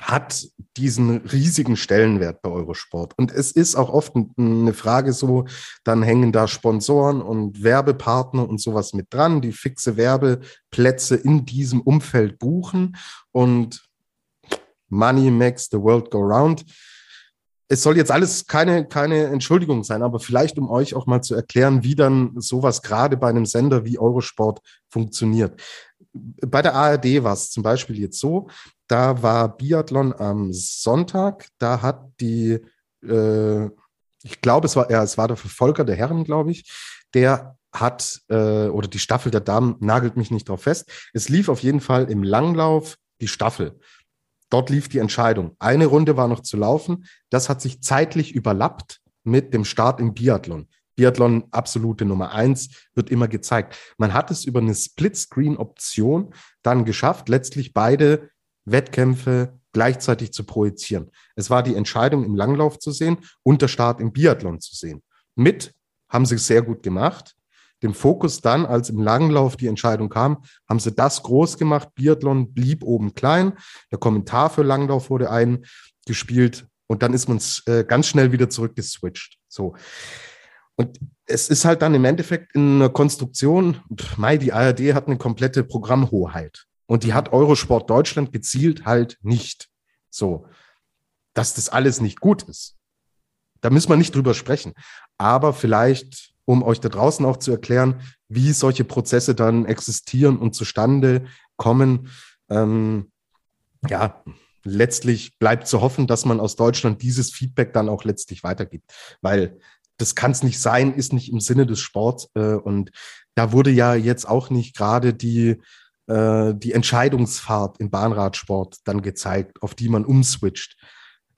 hat diesen riesigen Stellenwert bei Eurosport. Und es ist auch oft eine Frage so, dann hängen da Sponsoren und Werbepartner und sowas mit dran, die fixe Werbeplätze in diesem Umfeld buchen und Money makes the world go round es soll jetzt alles keine, keine Entschuldigung sein, aber vielleicht um euch auch mal zu erklären, wie dann sowas gerade bei einem Sender wie Eurosport funktioniert. Bei der ARD war es zum Beispiel jetzt so, da war Biathlon am Sonntag, da hat die, äh, ich glaube, es war, ja, es war der Verfolger der Herren, glaube ich, der hat, äh, oder die Staffel der Damen, nagelt mich nicht drauf fest. Es lief auf jeden Fall im Langlauf die Staffel. Dort lief die Entscheidung. Eine Runde war noch zu laufen. Das hat sich zeitlich überlappt mit dem Start im Biathlon. Biathlon absolute Nummer eins, wird immer gezeigt. Man hat es über eine Split-Screen-Option dann geschafft, letztlich beide Wettkämpfe gleichzeitig zu projizieren. Es war die Entscheidung im Langlauf zu sehen und der Start im Biathlon zu sehen. Mit haben sie sehr gut gemacht dem Fokus dann, als im Langlauf die Entscheidung kam, haben sie das groß gemacht. Biathlon blieb oben klein. Der Kommentar für Langlauf wurde eingespielt und dann ist man äh, ganz schnell wieder zurückgeswitcht. So. Und es ist halt dann im Endeffekt in einer Konstruktion, Mai, die ARD hat eine komplette Programmhoheit. Und die hat Eurosport Deutschland gezielt halt nicht. So, dass das alles nicht gut ist. Da müssen wir nicht drüber sprechen. Aber vielleicht, um euch da draußen auch zu erklären, wie solche Prozesse dann existieren und zustande kommen, ähm, ja, letztlich bleibt zu hoffen, dass man aus Deutschland dieses Feedback dann auch letztlich weitergibt. Weil das kann es nicht sein, ist nicht im Sinne des Sports. Äh, und da wurde ja jetzt auch nicht gerade die, äh, die Entscheidungsfahrt im Bahnradsport dann gezeigt, auf die man umswitcht.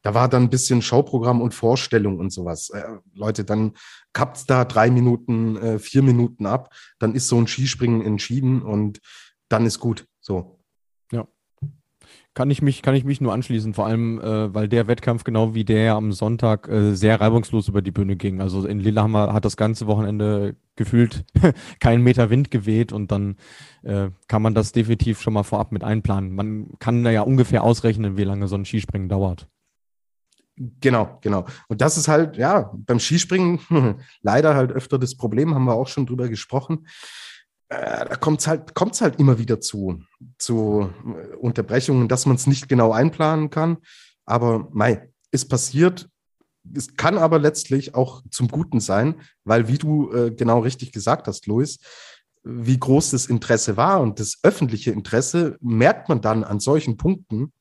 Da war dann ein bisschen Showprogramm und Vorstellung und sowas. Äh, Leute, dann kappt da drei Minuten, äh, vier Minuten ab, dann ist so ein Skispringen entschieden und dann ist gut. So. Kann ich mich, kann ich mich nur anschließen, vor allem, äh, weil der Wettkampf genau wie der am Sonntag äh, sehr reibungslos über die Bühne ging. Also in Lillehammer hat das ganze Wochenende gefühlt keinen Meter Wind geweht und dann äh, kann man das definitiv schon mal vorab mit einplanen. Man kann da ja ungefähr ausrechnen, wie lange so ein Skispringen dauert. Genau, genau. Und das ist halt, ja, beim Skispringen leider halt öfter das Problem, haben wir auch schon drüber gesprochen äh, da kommt es halt, halt immer wieder zu, zu äh, Unterbrechungen, dass man es nicht genau einplanen kann. Aber mei, ist passiert. Es kann aber letztlich auch zum Guten sein, weil, wie du äh, genau richtig gesagt hast, Luis, wie groß das Interesse war und das öffentliche Interesse merkt man dann an solchen Punkten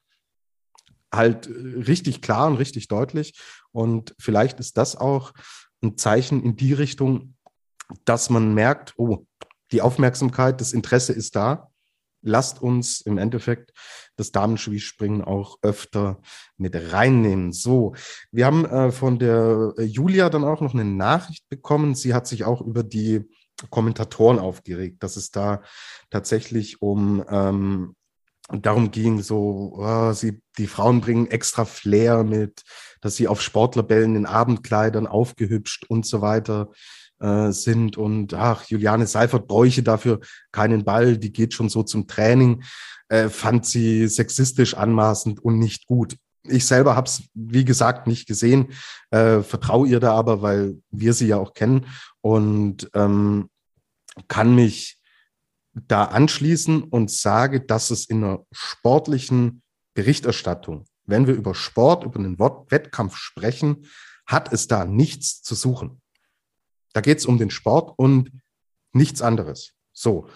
halt äh, richtig klar und richtig deutlich. Und vielleicht ist das auch ein Zeichen in die Richtung, dass man merkt, oh, die Aufmerksamkeit, das Interesse ist da. Lasst uns im Endeffekt das Damenschwießspringen auch öfter mit reinnehmen. So, wir haben äh, von der äh, Julia dann auch noch eine Nachricht bekommen. Sie hat sich auch über die Kommentatoren aufgeregt, dass es da tatsächlich um ähm, darum ging, so, oh, sie, die Frauen bringen extra Flair mit, dass sie auf Sportlerbällen in Abendkleidern aufgehübscht und so weiter äh, sind. Und ach, Juliane Seifert bräuche dafür keinen Ball, die geht schon so zum Training, äh, fand sie sexistisch anmaßend und nicht gut. Ich selber habe es, wie gesagt, nicht gesehen, äh, vertraue ihr da aber, weil wir sie ja auch kennen. Und ähm, kann mich da anschließen und sage, dass es in einer sportlichen Berichterstattung, wenn wir über Sport, über einen Wettkampf sprechen, hat es da nichts zu suchen. Da geht es um den Sport und nichts anderes. So.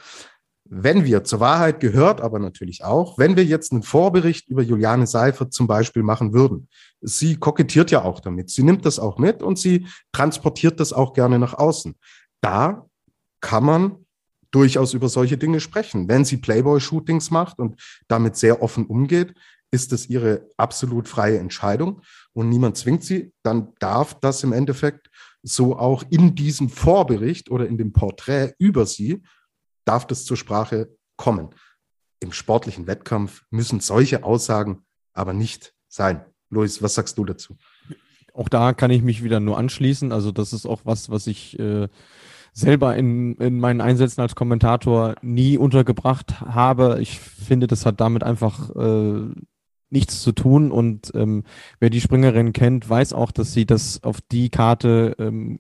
Wenn wir zur Wahrheit gehört, aber natürlich auch, wenn wir jetzt einen Vorbericht über Juliane Seifert zum Beispiel machen würden, sie kokettiert ja auch damit, sie nimmt das auch mit und sie transportiert das auch gerne nach außen. Da kann man durchaus über solche Dinge sprechen. Wenn sie Playboy-Shootings macht und damit sehr offen umgeht, ist es ihre absolut freie Entscheidung und niemand zwingt sie, dann darf das im Endeffekt so auch in diesem Vorbericht oder in dem Porträt über sie darf das zur Sprache kommen. Im sportlichen Wettkampf müssen solche Aussagen aber nicht sein. Luis, was sagst du dazu? Auch da kann ich mich wieder nur anschließen. Also das ist auch was, was ich äh, selber in, in meinen Einsätzen als Kommentator nie untergebracht habe. Ich finde, das hat damit einfach äh, nichts zu tun und ähm, wer die Springerin kennt, weiß auch, dass sie das auf die Karte ähm,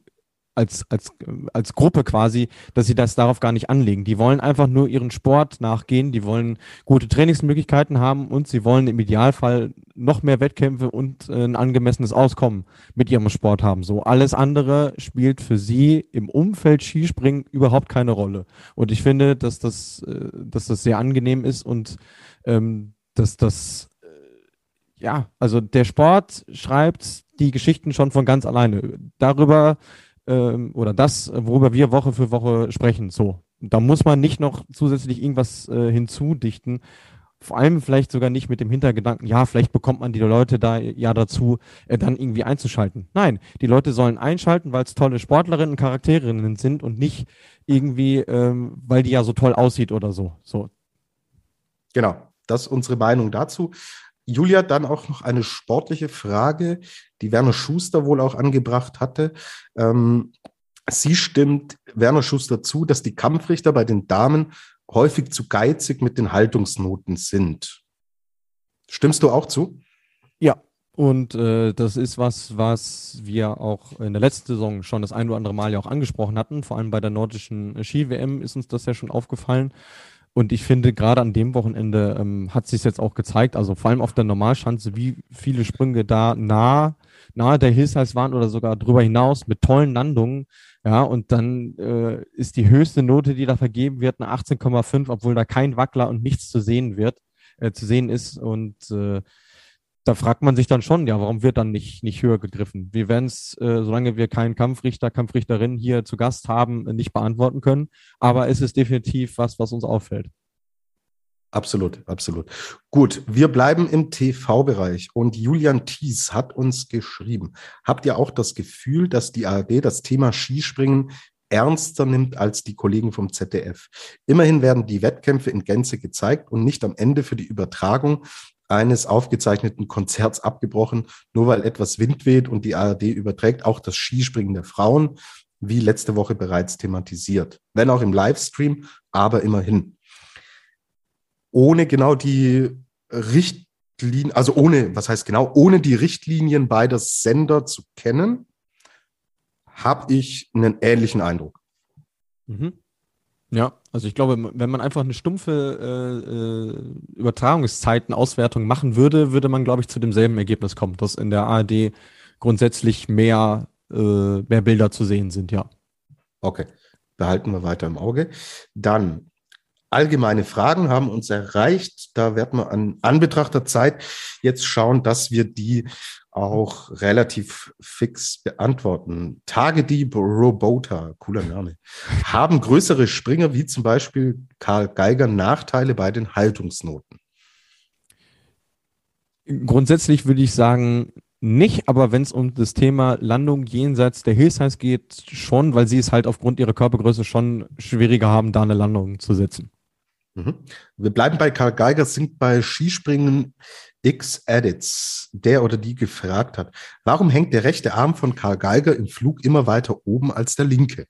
als, als, als Gruppe quasi, dass sie das darauf gar nicht anlegen. Die wollen einfach nur ihren Sport nachgehen, die wollen gute Trainingsmöglichkeiten haben und sie wollen im Idealfall noch mehr Wettkämpfe und äh, ein angemessenes Auskommen mit ihrem Sport haben. So alles andere spielt für sie im Umfeld Skispringen überhaupt keine Rolle. Und ich finde, dass das, äh, dass das sehr angenehm ist und ähm, dass das ja, also der Sport schreibt die Geschichten schon von ganz alleine. Darüber ähm, oder das, worüber wir Woche für Woche sprechen. So. Da muss man nicht noch zusätzlich irgendwas äh, hinzudichten. Vor allem vielleicht sogar nicht mit dem Hintergedanken, ja, vielleicht bekommt man die Leute da ja dazu, äh, dann irgendwie einzuschalten. Nein, die Leute sollen einschalten, weil es tolle Sportlerinnen und Charakterinnen sind und nicht irgendwie, ähm, weil die ja so toll aussieht oder so. So. Genau, das ist unsere Meinung dazu. Julia, dann auch noch eine sportliche Frage, die Werner Schuster wohl auch angebracht hatte. Ähm, sie stimmt Werner Schuster zu, dass die Kampfrichter bei den Damen häufig zu geizig mit den Haltungsnoten sind. Stimmst du auch zu? Ja, Und äh, das ist was, was wir auch in der letzten Saison schon das ein oder andere Mal ja auch angesprochen hatten. Vor allem bei der nordischen Ski-WM ist uns das ja schon aufgefallen. Und ich finde, gerade an dem Wochenende ähm, hat sich jetzt auch gezeigt, also vor allem auf der Normalschanze, wie viele Sprünge da nah, nahe der Hillsides waren oder sogar drüber hinaus mit tollen Landungen. Ja, und dann äh, ist die höchste Note, die da vergeben wird, eine 18,5, obwohl da kein Wackler und nichts zu sehen wird, äh, zu sehen ist. Und äh, da fragt man sich dann schon, ja, warum wird dann nicht, nicht höher gegriffen? Wir werden es, äh, solange wir keinen Kampfrichter, Kampfrichterin hier zu Gast haben, nicht beantworten können. Aber es ist definitiv was, was uns auffällt. Absolut, absolut. Gut, wir bleiben im TV-Bereich und Julian Thies hat uns geschrieben. Habt ihr auch das Gefühl, dass die ARD das Thema Skispringen ernster nimmt als die Kollegen vom ZDF? Immerhin werden die Wettkämpfe in Gänze gezeigt und nicht am Ende für die Übertragung eines aufgezeichneten Konzerts abgebrochen, nur weil etwas Wind weht und die ARD überträgt auch das Skispringen der Frauen, wie letzte Woche bereits thematisiert. Wenn auch im Livestream, aber immerhin. Ohne genau die Richtlinien, also ohne, was heißt genau, ohne die Richtlinien beider Sender zu kennen, habe ich einen ähnlichen Eindruck. Mhm. Ja, also ich glaube, wenn man einfach eine stumpfe äh, äh, Übertragungszeitenauswertung machen würde, würde man, glaube ich, zu demselben Ergebnis kommen, dass in der ARD grundsätzlich mehr, äh, mehr Bilder zu sehen sind, ja. Okay, behalten wir weiter im Auge. Dann allgemeine Fragen haben uns erreicht. Da werden wir an Anbetracht der Zeit jetzt schauen, dass wir die auch relativ fix beantworten. Tagedieb Robota, cooler Name, haben größere Springer wie zum Beispiel Karl Geiger Nachteile bei den Haltungsnoten? Grundsätzlich würde ich sagen, nicht, aber wenn es um das Thema Landung jenseits der Hillsides geht, schon, weil sie es halt aufgrund ihrer Körpergröße schon schwieriger haben, da eine Landung zu setzen. Mhm. Wir bleiben bei Karl Geiger, sind bei Skispringen X-Edits, der oder die gefragt hat, warum hängt der rechte Arm von Karl Geiger im Flug immer weiter oben als der linke?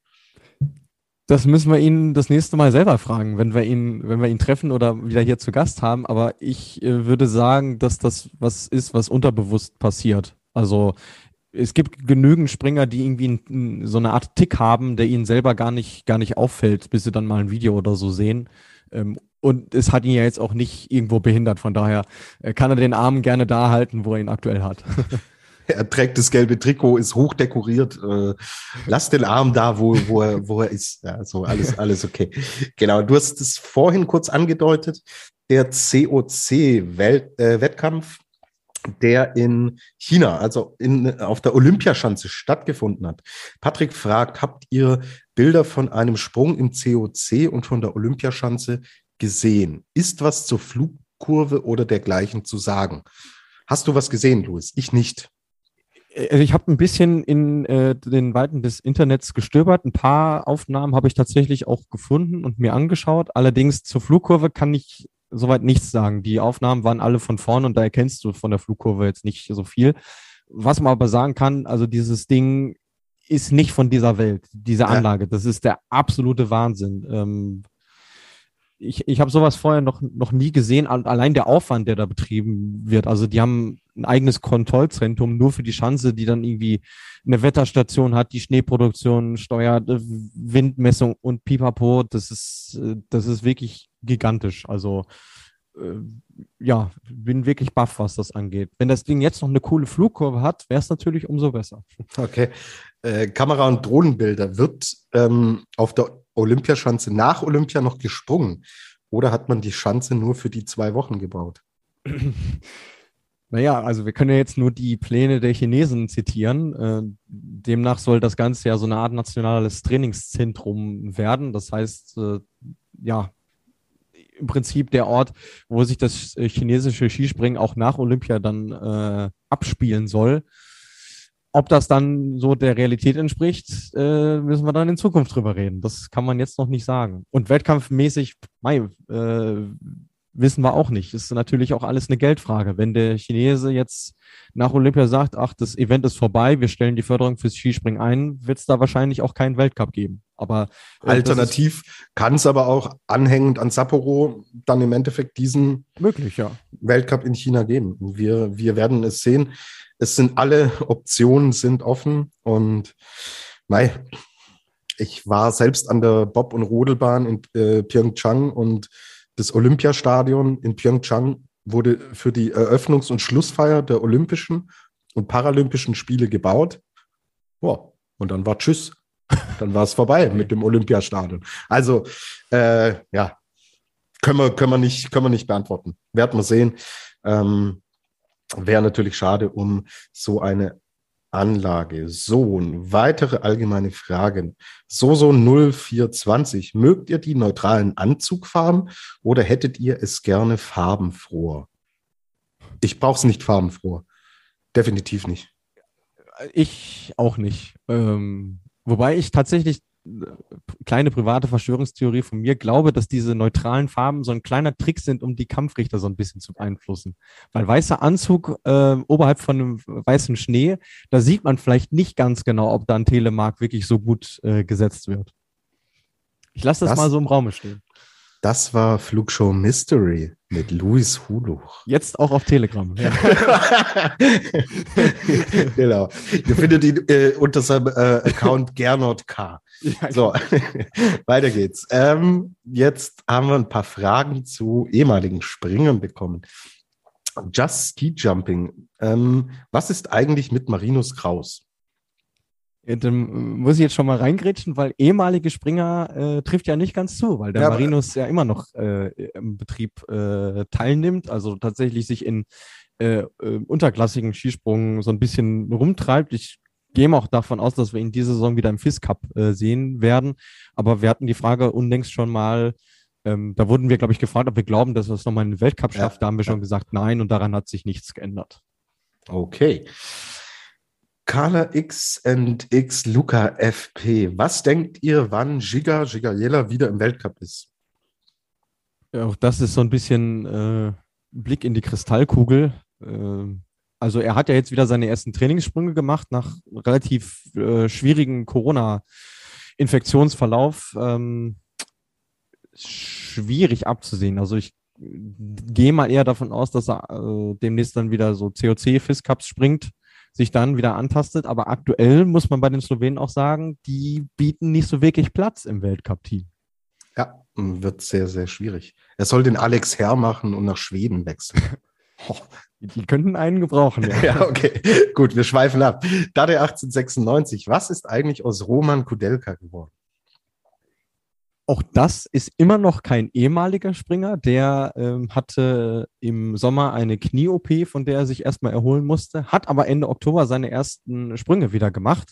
Das müssen wir ihn das nächste Mal selber fragen, wenn wir ihn, wenn wir ihn treffen oder wieder hier zu Gast haben. Aber ich äh, würde sagen, dass das was ist, was unterbewusst passiert. Also es gibt genügend Springer, die irgendwie so eine Art Tick haben, der ihnen selber gar nicht, gar nicht auffällt, bis sie dann mal ein Video oder so sehen. Ähm, und es hat ihn ja jetzt auch nicht irgendwo behindert. Von daher äh, kann er den Arm gerne da halten, wo er ihn aktuell hat. er trägt das gelbe Trikot, ist hochdekoriert. Äh, lass den Arm da, wo, wo, er, wo er ist. Ja, so alles, alles okay. Genau, du hast es vorhin kurz angedeutet. Der COC-Wettkampf, äh, der in China, also in, auf der Olympiaschanze stattgefunden hat. Patrick fragt, habt ihr Bilder von einem Sprung im COC und von der Olympiaschanze gesehen? Ist was zur Flugkurve oder dergleichen zu sagen? Hast du was gesehen, Luis? Ich nicht. Also ich habe ein bisschen in äh, den Weiten des Internets gestöbert. Ein paar Aufnahmen habe ich tatsächlich auch gefunden und mir angeschaut. Allerdings zur Flugkurve kann ich soweit nichts sagen. Die Aufnahmen waren alle von vorne und da erkennst du von der Flugkurve jetzt nicht so viel. Was man aber sagen kann, also dieses Ding ist nicht von dieser Welt, diese Anlage. Das ist der absolute Wahnsinn. Ähm, ich, ich habe sowas vorher noch, noch nie gesehen. Allein der Aufwand, der da betrieben wird. Also die haben ein eigenes Kontrollzentrum nur für die Schanze, die dann irgendwie eine Wetterstation hat, die Schneeproduktion steuert, äh, Windmessung und Pipapo. Das ist, äh, das ist wirklich gigantisch. Also äh, ja, bin wirklich baff, was das angeht. Wenn das Ding jetzt noch eine coole Flugkurve hat, wäre es natürlich umso besser. Okay. Äh, Kamera- und Drohnenbilder. Wird ähm, auf der Olympiaschanze nach Olympia noch gesprungen? Oder hat man die Schanze nur für die zwei Wochen gebaut? Naja, also wir können ja jetzt nur die Pläne der Chinesen zitieren. Äh, demnach soll das Ganze ja so eine Art nationales Trainingszentrum werden. Das heißt, äh, ja, im Prinzip der Ort, wo sich das äh, chinesische Skispringen auch nach Olympia dann abspielen soll. Ob das dann so der Realität entspricht, äh, müssen wir dann in Zukunft drüber reden. Das kann man jetzt noch nicht sagen. Und wettkampfmäßig, mei, äh, wissen wir auch nicht. Das ist natürlich auch alles eine Geldfrage. Wenn der Chinese jetzt nach Olympia sagt, ach, das Event ist vorbei, wir stellen die Förderung fürs Skispringen ein, wird es da wahrscheinlich auch keinen Weltcup geben. Aber äh, alternativ kann es aber auch anhängend an Sapporo dann im Endeffekt diesen möglich, ja. Weltcup in China geben. Wir, wir werden es sehen. Es sind alle Optionen sind offen und mei, ich war selbst an der Bob- und Rodelbahn in äh, Pyeongchang und das Olympiastadion in Pyeongchang wurde für die Eröffnungs- und Schlussfeier der Olympischen und Paralympischen Spiele gebaut. Boah, und dann war Tschüss. Dann war es vorbei mit dem Olympiastadion. Also, äh, ja, können wir, können, wir nicht, können wir nicht beantworten. Werden wir sehen. Ähm, Wäre natürlich schade um so eine Anlage. So, weitere allgemeine Fragen. Soso 0420. Mögt ihr die neutralen Anzugfarben oder hättet ihr es gerne farbenfroh? Ich brauche es nicht farbenfroh. Definitiv nicht. Ich auch nicht. Ähm, wobei ich tatsächlich kleine private Verschwörungstheorie von mir glaube, dass diese neutralen Farben so ein kleiner Trick sind, um die Kampfrichter so ein bisschen zu beeinflussen. Weil weißer Anzug äh, oberhalb von einem weißen Schnee, da sieht man vielleicht nicht ganz genau, ob da ein Telemark wirklich so gut äh, gesetzt wird. Ich lasse das, das mal so im Raum stehen. Das war Flugshow Mystery mit Luis Huluch. Jetzt auch auf Telegram. Ja. genau. Ihr findet ihn äh, unter seinem äh, Account Gernot K. Ja, so, weiter geht's. Ähm, jetzt haben wir ein paar Fragen zu ehemaligen Springern bekommen. Just Ski Jumping. Ähm, was ist eigentlich mit Marinus Kraus? Dann muss ich jetzt schon mal reingrätschen, weil ehemalige Springer äh, trifft ja nicht ganz zu, weil der ja, Marinus ja immer noch äh, im Betrieb äh, teilnimmt, also tatsächlich sich in äh, äh, unterklassigen Skisprung so ein bisschen rumtreibt. Ich gehe auch davon aus, dass wir ihn diese Saison wieder im FIS Cup äh, sehen werden. Aber wir hatten die Frage unlängst schon mal, ähm, da wurden wir, glaube ich, gefragt, ob wir glauben, dass er es nochmal in den Weltcup schafft. Ja, da haben wir ja. schon gesagt, nein, und daran hat sich nichts geändert. Okay. Carla X und X Luca FP. Was denkt ihr, wann Giga Gigayela wieder im Weltcup ist? Ja, auch das ist so ein bisschen äh, Blick in die Kristallkugel. Äh, also er hat ja jetzt wieder seine ersten Trainingssprünge gemacht nach relativ äh, schwierigen Corona-Infektionsverlauf. Ähm, schwierig abzusehen. Also ich gehe mal eher davon aus, dass er äh, demnächst dann wieder so COC-Fist-Cups springt sich dann wieder antastet. Aber aktuell muss man bei den Slowenen auch sagen, die bieten nicht so wirklich Platz im Weltcup-Team. Ja, wird sehr, sehr schwierig. Er soll den Alex Herr machen und nach Schweden wechseln. oh, die könnten einen gebrauchen. Ja, ja okay. Gut, wir schweifen ab. Dade 1896. Was ist eigentlich aus Roman Kudelka geworden? Auch das ist immer noch kein ehemaliger Springer. Der ähm, hatte im Sommer eine Knie-OP, von der er sich erstmal erholen musste, hat aber Ende Oktober seine ersten Sprünge wieder gemacht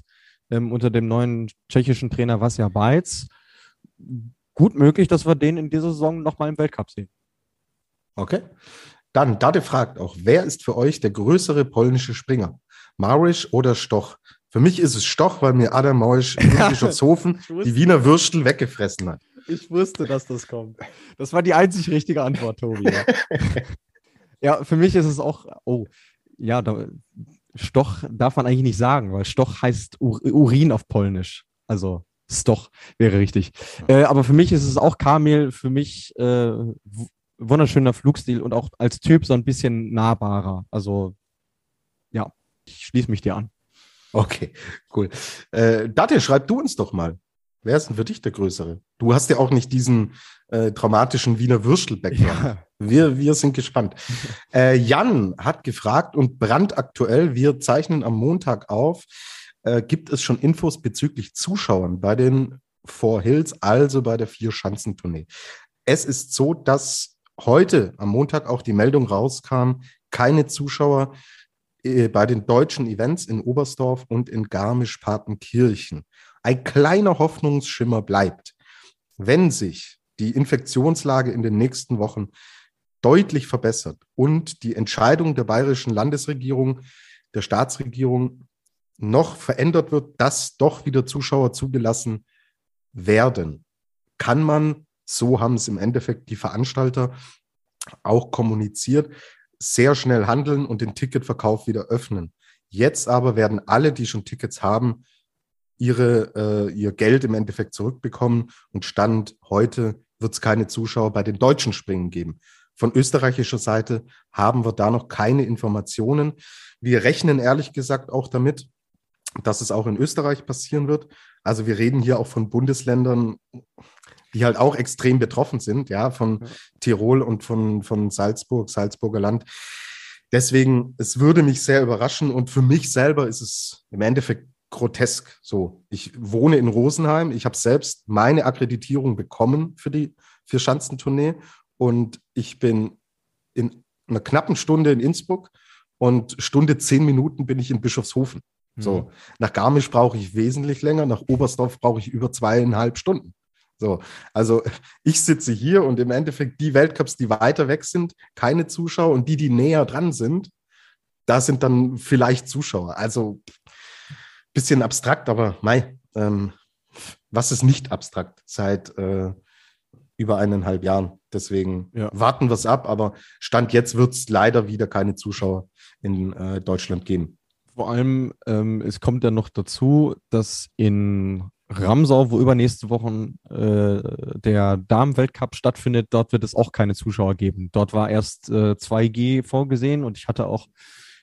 ähm, unter dem neuen tschechischen Trainer Vasja Beitz. Gut möglich, dass wir den in dieser Saison nochmal im Weltcup sehen. Okay. Dann, Dade fragt auch, wer ist für euch der größere polnische Springer? Marisch oder Stoch? Für mich ist es Stoch, weil mir Adam Meusch in Bischofshofen die Wiener Würstel weggefressen hat. Ich wusste, dass das kommt. Das war die einzig richtige Antwort, Tobi. Ja, ja für mich ist es auch, oh, ja, da, Stoch darf man eigentlich nicht sagen, weil Stoch heißt Urin auf Polnisch. Also Stoch wäre richtig. Äh, aber für mich ist es auch Kamel, für mich äh, wunderschöner Flugstil und auch als Typ so ein bisschen nahbarer. Also ja, ich schließe mich dir an. Okay, cool. Äh, Date, schreib du uns doch mal. Wer ist denn für dich der Größere? Du hast ja auch nicht diesen äh, traumatischen Wiener Würstel-Background. Ja. Wir, wir sind gespannt. Äh, Jan hat gefragt und brandaktuell, wir zeichnen am Montag auf, äh, gibt es schon Infos bezüglich Zuschauern bei den Four Hills, also bei der Vier-Schanzentournee? Es ist so, dass heute am Montag auch die Meldung rauskam, keine Zuschauer bei den deutschen Events in Oberstdorf und in Garmisch-Partenkirchen. Ein kleiner Hoffnungsschimmer bleibt. Wenn sich die Infektionslage in den nächsten Wochen deutlich verbessert und die Entscheidung der bayerischen Landesregierung, der Staatsregierung noch verändert wird, dass doch wieder Zuschauer zugelassen werden, kann man, so haben es im Endeffekt die Veranstalter auch kommuniziert, sehr schnell handeln und den Ticketverkauf wieder öffnen. Jetzt aber werden alle, die schon Tickets haben, ihre, äh, ihr Geld im Endeffekt zurückbekommen und Stand heute wird es keine Zuschauer bei den deutschen Springen geben. Von österreichischer Seite haben wir da noch keine Informationen. Wir rechnen ehrlich gesagt auch damit, dass es auch in Österreich passieren wird. Also wir reden hier auch von Bundesländern, die halt auch extrem betroffen sind, ja, von ja. Tirol und von, von Salzburg, Salzburger Land. Deswegen, es würde mich sehr überraschen und für mich selber ist es im Endeffekt grotesk so. Ich wohne in Rosenheim, ich habe selbst meine Akkreditierung bekommen für die für Schanzentournee und ich bin in einer knappen Stunde in Innsbruck und Stunde zehn Minuten bin ich in Bischofshofen. So, mhm. nach Garmisch brauche ich wesentlich länger, nach Oberstdorf brauche ich über zweieinhalb Stunden. So, also ich sitze hier und im Endeffekt die Weltcups, die weiter weg sind, keine Zuschauer und die, die näher dran sind, da sind dann vielleicht Zuschauer. Also bisschen abstrakt, aber mei, ähm, was ist nicht abstrakt seit äh, über eineinhalb Jahren? Deswegen ja. warten wir es ab, aber Stand jetzt wird es leider wieder keine Zuschauer in äh, Deutschland geben. Vor allem, ähm, es kommt ja noch dazu, dass in Ramsau, wo übernächste Woche äh, der Damenweltcup stattfindet, dort wird es auch keine Zuschauer geben. Dort war erst äh, 2G vorgesehen und ich hatte auch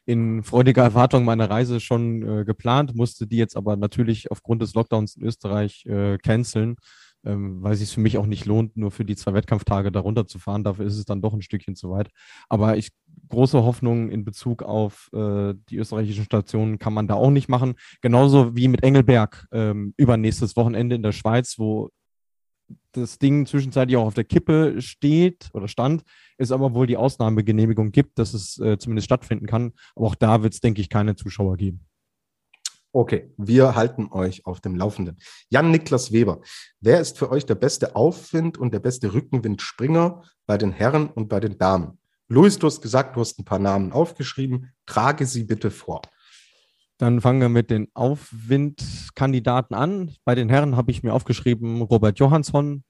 in freudiger Erwartung meine Reise schon äh, geplant, musste die jetzt aber natürlich aufgrund des Lockdowns in Österreich äh, canceln ähm, weil es sich für mich auch nicht lohnt, nur für die zwei Wettkampftage darunter zu fahren. Dafür ist es dann doch ein Stückchen zu weit. Aber ich große Hoffnung in Bezug auf äh, die österreichischen Stationen kann man da auch nicht machen. Genauso wie mit Engelberg ähm, übernächstes Wochenende in der Schweiz, wo das Ding zwischenzeitlich auch auf der Kippe steht oder stand, es aber wohl die Ausnahmegenehmigung gibt, dass es äh, zumindest stattfinden kann. Aber auch da wird es, denke ich, keine Zuschauer geben. Okay, wir halten euch auf dem Laufenden. Jan-Niklas Weber, wer ist für euch der beste Aufwind und der beste Rückenwindspringer bei den Herren und bei den Damen? Luis, du hast gesagt, du hast ein paar Namen aufgeschrieben. Trage sie bitte vor. Dann fangen wir mit den Aufwindkandidaten an. Bei den Herren habe ich mir aufgeschrieben Robert Johansson,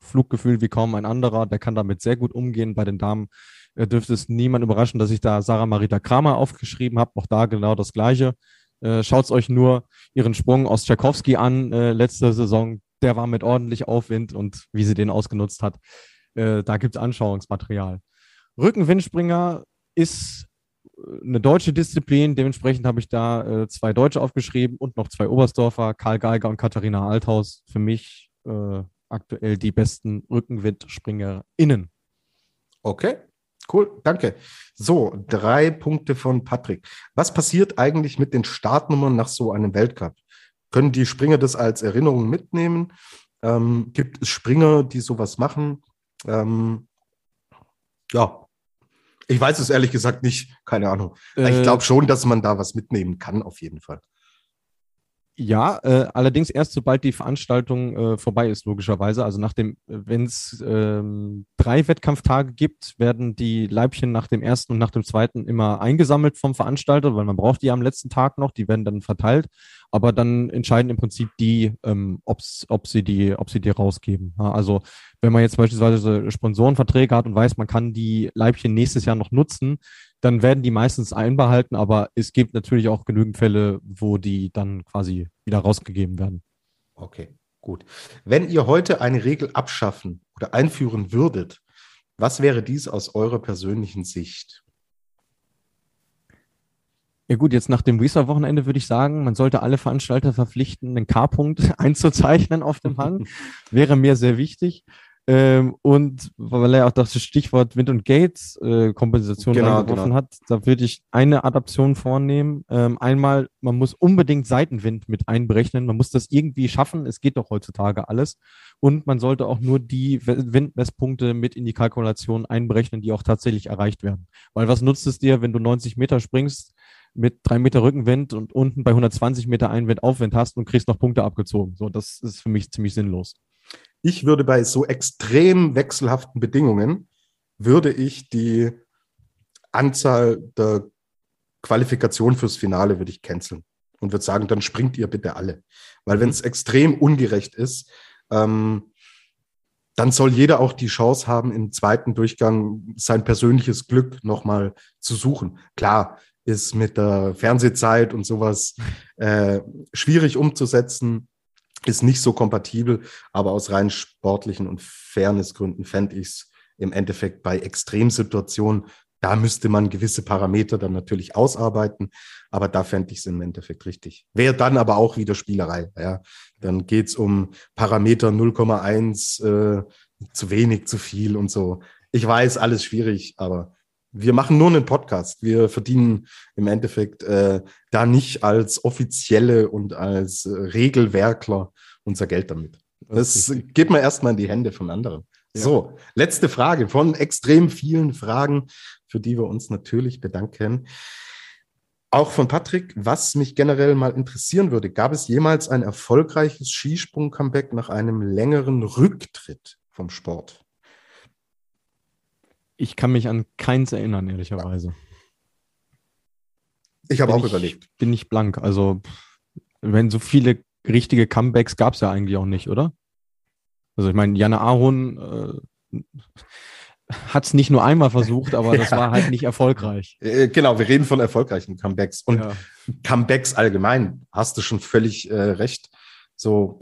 Fluggefühl wie kaum ein anderer, der kann damit sehr gut umgehen. Bei den Damen äh, dürfte es niemand überraschen, dass ich da Sarah Marita Kramer aufgeschrieben habe. Auch da genau das Gleiche. Äh, Schaut euch nur ihren Sprung aus Tchaikovsky an, äh, letzte Saison. Der war mit ordentlich Aufwind und wie sie den ausgenutzt hat. Da gibt es Anschauungsmaterial. Rückenwindspringer ist äh, eine deutsche Disziplin. Dementsprechend habe ich da äh, zwei Deutsche aufgeschrieben und noch zwei Oberstdorfer, Karl Geiger und Katharina Althaus. Für mich äh, aktuell die besten RückenwindspringerInnen. Okay. Cool, danke. So, drei Punkte von Patrick. Was passiert eigentlich mit den Startnummern nach so einem Weltcup? Können die Springer das als Erinnerung mitnehmen? Ähm, gibt es Springer, die sowas machen? Ähm, ja, ich weiß es ehrlich gesagt nicht, keine Ahnung. Äh, ich glaube schon, dass man da was mitnehmen kann, auf jeden Fall. Ja, äh, allerdings erst sobald die Veranstaltung äh, vorbei ist, logischerweise. Also nach dem, wenn es ähm, drei Wettkampftage gibt, werden die Leibchen nach dem ersten und nach dem zweiten immer eingesammelt vom Veranstalter, weil man braucht die am letzten Tag noch, die werden dann verteilt. Aber dann entscheiden im Prinzip die, ähm, ob's, ob sie die, ob sie die rausgeben. Ja, also wenn man jetzt beispielsweise Sponsorenverträge hat und weiß, man kann die Leibchen nächstes Jahr noch nutzen, dann werden die meistens einbehalten, aber es gibt natürlich auch genügend Fälle, wo die dann quasi wieder rausgegeben werden. Okay, gut. Wenn ihr heute eine Regel abschaffen oder einführen würdet, was wäre dies aus eurer persönlichen Sicht? Ja gut, jetzt nach dem Weezer-Wochenende würde ich sagen, man sollte alle Veranstalter verpflichten, einen K-Punkt einzuzeichnen auf dem Hang. wäre mir sehr wichtig. Ähm, und weil er auch das Stichwort Wind und Gates äh, Kompensation genau, genau. hat, da würde ich eine Adaption vornehmen. Ähm, einmal, man muss unbedingt Seitenwind mit einberechnen. Man muss das irgendwie schaffen. Es geht doch heutzutage alles. Und man sollte auch nur die Windmesspunkte mit in die Kalkulation einberechnen, die auch tatsächlich erreicht werden. Weil was nutzt es dir, wenn du 90 Meter springst, mit drei Meter Rückenwind und unten bei 120 Meter Einwind Aufwind hast und kriegst noch Punkte abgezogen. So, das ist für mich ziemlich sinnlos. Ich würde bei so extrem wechselhaften Bedingungen, würde ich die Anzahl der Qualifikation fürs Finale würde ich canceln und würde sagen, dann springt ihr bitte alle. Weil wenn es extrem ungerecht ist, ähm, dann soll jeder auch die Chance haben, im zweiten Durchgang sein persönliches Glück nochmal zu suchen. Klar, ist mit der Fernsehzeit und sowas äh, schwierig umzusetzen, ist nicht so kompatibel, aber aus rein sportlichen und Fairnessgründen fände ich es im Endeffekt bei Extremsituationen, da müsste man gewisse Parameter dann natürlich ausarbeiten, aber da fände ich es im Endeffekt richtig. Wäre dann aber auch wieder Spielerei. Ja. Dann geht's um Parameter 0,1, äh, zu wenig, zu viel und so. Ich weiß, alles schwierig, aber wir machen nur einen Podcast. Wir verdienen im Endeffekt äh, da nicht als offizielle und als äh, Regelwerkler unser Geld damit. Das geht mir erstmal in die Hände von anderen. Ja. So, letzte Frage von extrem vielen Fragen, für die wir uns natürlich bedanken. Auch von Patrick, was mich generell mal interessieren würde, gab es jemals ein erfolgreiches Skisprung-Comeback nach einem längeren Rücktritt vom Sport? Ich kann mich an keins erinnern, ehrlicherweise. Ich habe auch ich, überlegt. Bin ich blank. Also, wenn so viele richtige Comebacks gab es ja eigentlich auch nicht, oder? Also ich meine, Janne Ahorn äh, hat es nicht nur einmal versucht, aber das ja. war halt nicht erfolgreich. Äh, genau, wir reden von erfolgreichen Comebacks. Und ja. Comebacks allgemein, hast du schon völlig äh, recht. So,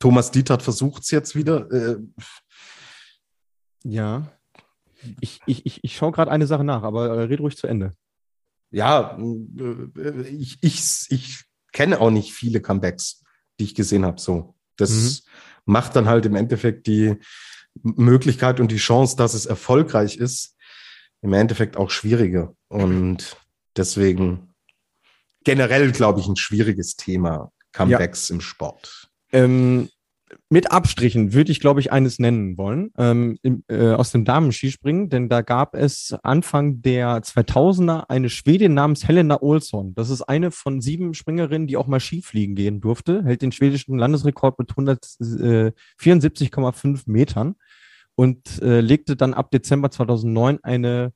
Thomas Dietert versucht es jetzt wieder. Äh, ja. Ich, ich, ich, ich schaue gerade eine Sache nach, aber äh, red ruhig zu Ende. Ja, äh, ich, ich, ich kenne auch nicht viele Comebacks, die ich gesehen habe. So, das mhm. macht dann halt im Endeffekt die Möglichkeit und die Chance, dass es erfolgreich ist, im Endeffekt auch schwieriger. Und deswegen generell, glaube ich, ein schwieriges Thema, Comebacks ja. im Sport. Ähm, mit Abstrichen würde ich, glaube ich, eines nennen wollen ähm, im, äh, aus dem Damenskispringen, denn da gab es Anfang der 2000er eine Schwedin namens Helena Olsson. Das ist eine von sieben Springerinnen, die auch mal Skifliegen gehen durfte, hält den schwedischen Landesrekord mit 174,5 äh, Metern und äh, legte dann ab Dezember 2009 eine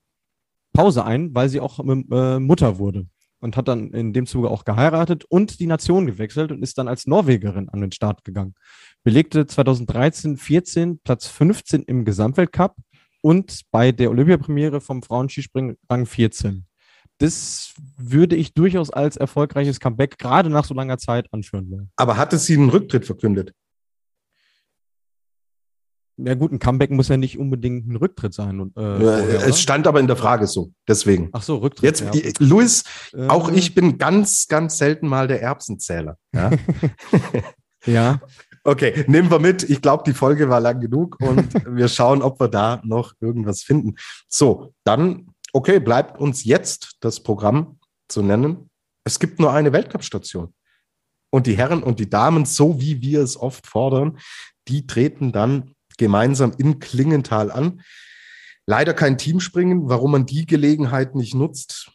Pause ein, weil sie auch äh, Mutter wurde und hat dann in dem Zuge auch geheiratet und die Nation gewechselt und ist dann als Norwegerin an den Start gegangen. Belegte 2013, 14 Platz 15 im Gesamtweltcup und bei der Olympiapremiere vom Frauenskispringen Rang 14. Das würde ich durchaus als erfolgreiches Comeback gerade nach so langer Zeit anführen wollen. Aber hatte sie einen Rücktritt verkündet? Ja gut, ein Comeback muss ja nicht unbedingt ein Rücktritt sein. Und, äh, vorher, es stand aber in der Frage so, deswegen. Ach so, Rücktritt. Jetzt, ja. Luis, äh, auch ich bin ganz, ganz selten mal der Erbsenzähler. Ja. ja. Okay, nehmen wir mit. Ich glaube, die Folge war lang genug und wir schauen, ob wir da noch irgendwas finden. So, dann, okay, bleibt uns jetzt das Programm zu nennen. Es gibt nur eine Weltcup-Station. Und die Herren und die Damen, so wie wir es oft fordern, die treten dann gemeinsam in Klingenthal an. Leider kein Teamspringen, warum man die Gelegenheit nicht nutzt.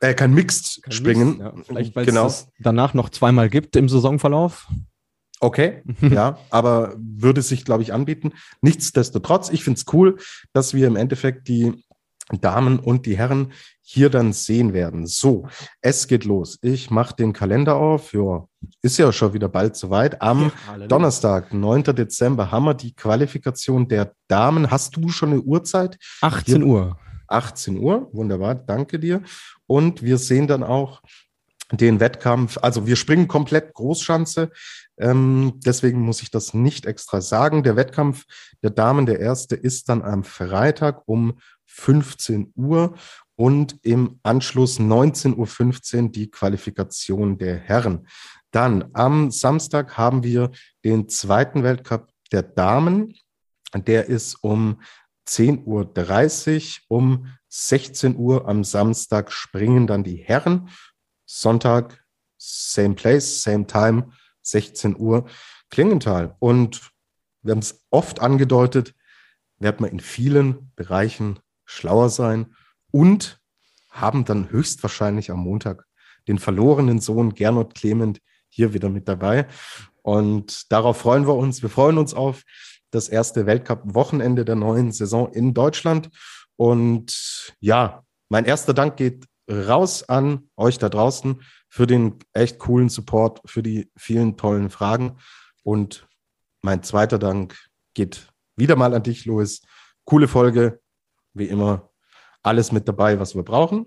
Äh, kein Mixed kein springen. Mixed, ja. Vielleicht, weil genau. es danach noch zweimal gibt im Saisonverlauf. Okay, ja, aber würde sich, glaube ich, anbieten. Nichtsdestotrotz, ich finde es cool, dass wir im Endeffekt die Damen und die Herren hier dann sehen werden. So, es geht los. Ich mache den Kalender auf. Ja, ist ja schon wieder bald soweit. Am ja, Donnerstag, 9. Dezember, haben wir die Qualifikation der Damen. Hast du schon eine Uhrzeit? 18 hier, Uhr. 18 Uhr, wunderbar, danke dir. Und wir sehen dann auch den Wettkampf, also wir springen komplett Großschanze, ähm, deswegen muss ich das nicht extra sagen. Der Wettkampf der Damen, der erste, ist dann am Freitag um 15 Uhr und im Anschluss 19.15 Uhr die Qualifikation der Herren. Dann am Samstag haben wir den zweiten Weltcup der Damen. Der ist um 10.30 Uhr. Um 16 Uhr am Samstag springen dann die Herren. Sonntag, same place, same time, 16 Uhr, Klingenthal. Und wir haben es oft angedeutet, wird man in vielen Bereichen schlauer sein und haben dann höchstwahrscheinlich am Montag den verlorenen Sohn Gernot Clement hier wieder mit dabei. Und darauf freuen wir uns. Wir freuen uns auf das erste Weltcup-Wochenende der neuen Saison in Deutschland. Und ja, mein erster Dank geht raus an euch da draußen für den echt coolen Support, für die vielen tollen Fragen. Und mein zweiter Dank geht wieder mal an dich, Louis. Coole Folge, wie immer. Alles mit dabei, was wir brauchen.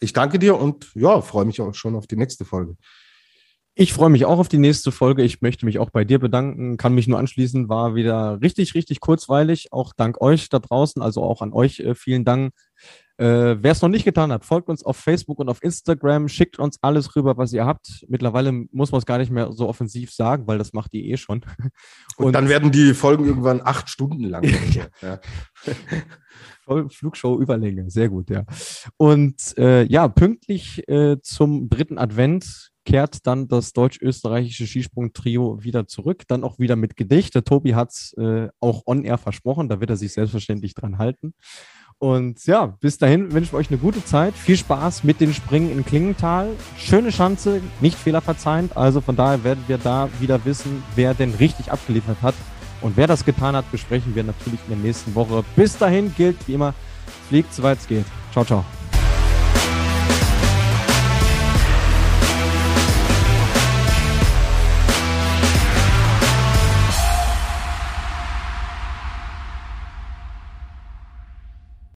Ich danke dir und ja, freue mich auch schon auf die nächste Folge. Ich freue mich auch auf die nächste Folge. Ich möchte mich auch bei dir bedanken, kann mich nur anschließen, war wieder richtig, richtig kurzweilig. Auch dank euch da draußen, also auch an euch äh, vielen Dank. Äh, Wer es noch nicht getan hat, folgt uns auf Facebook und auf Instagram, schickt uns alles rüber, was ihr habt. Mittlerweile muss man es gar nicht mehr so offensiv sagen, weil das macht ihr eh schon. Und, und dann werden die Folgen irgendwann acht Stunden lang. ja. Flugshow Überlänge, sehr gut, ja. Und äh, ja, pünktlich äh, zum dritten Advent kehrt dann das deutsch-österreichische Skisprung-Trio wieder zurück, dann auch wieder mit Gedicht. Der Tobi hat es äh, auch on-air versprochen, da wird er sich selbstverständlich dran halten. Und ja, bis dahin wünsche ich euch eine gute Zeit. Viel Spaß mit den Springen in Klingenthal. Schöne Schanze, nicht fehlerverzeihend. Also von daher werden wir da wieder wissen, wer denn richtig abgeliefert hat. Und wer das getan hat, besprechen wir natürlich in der nächsten Woche. Bis dahin gilt wie immer, fliegt soweit es geht. Ciao, ciao.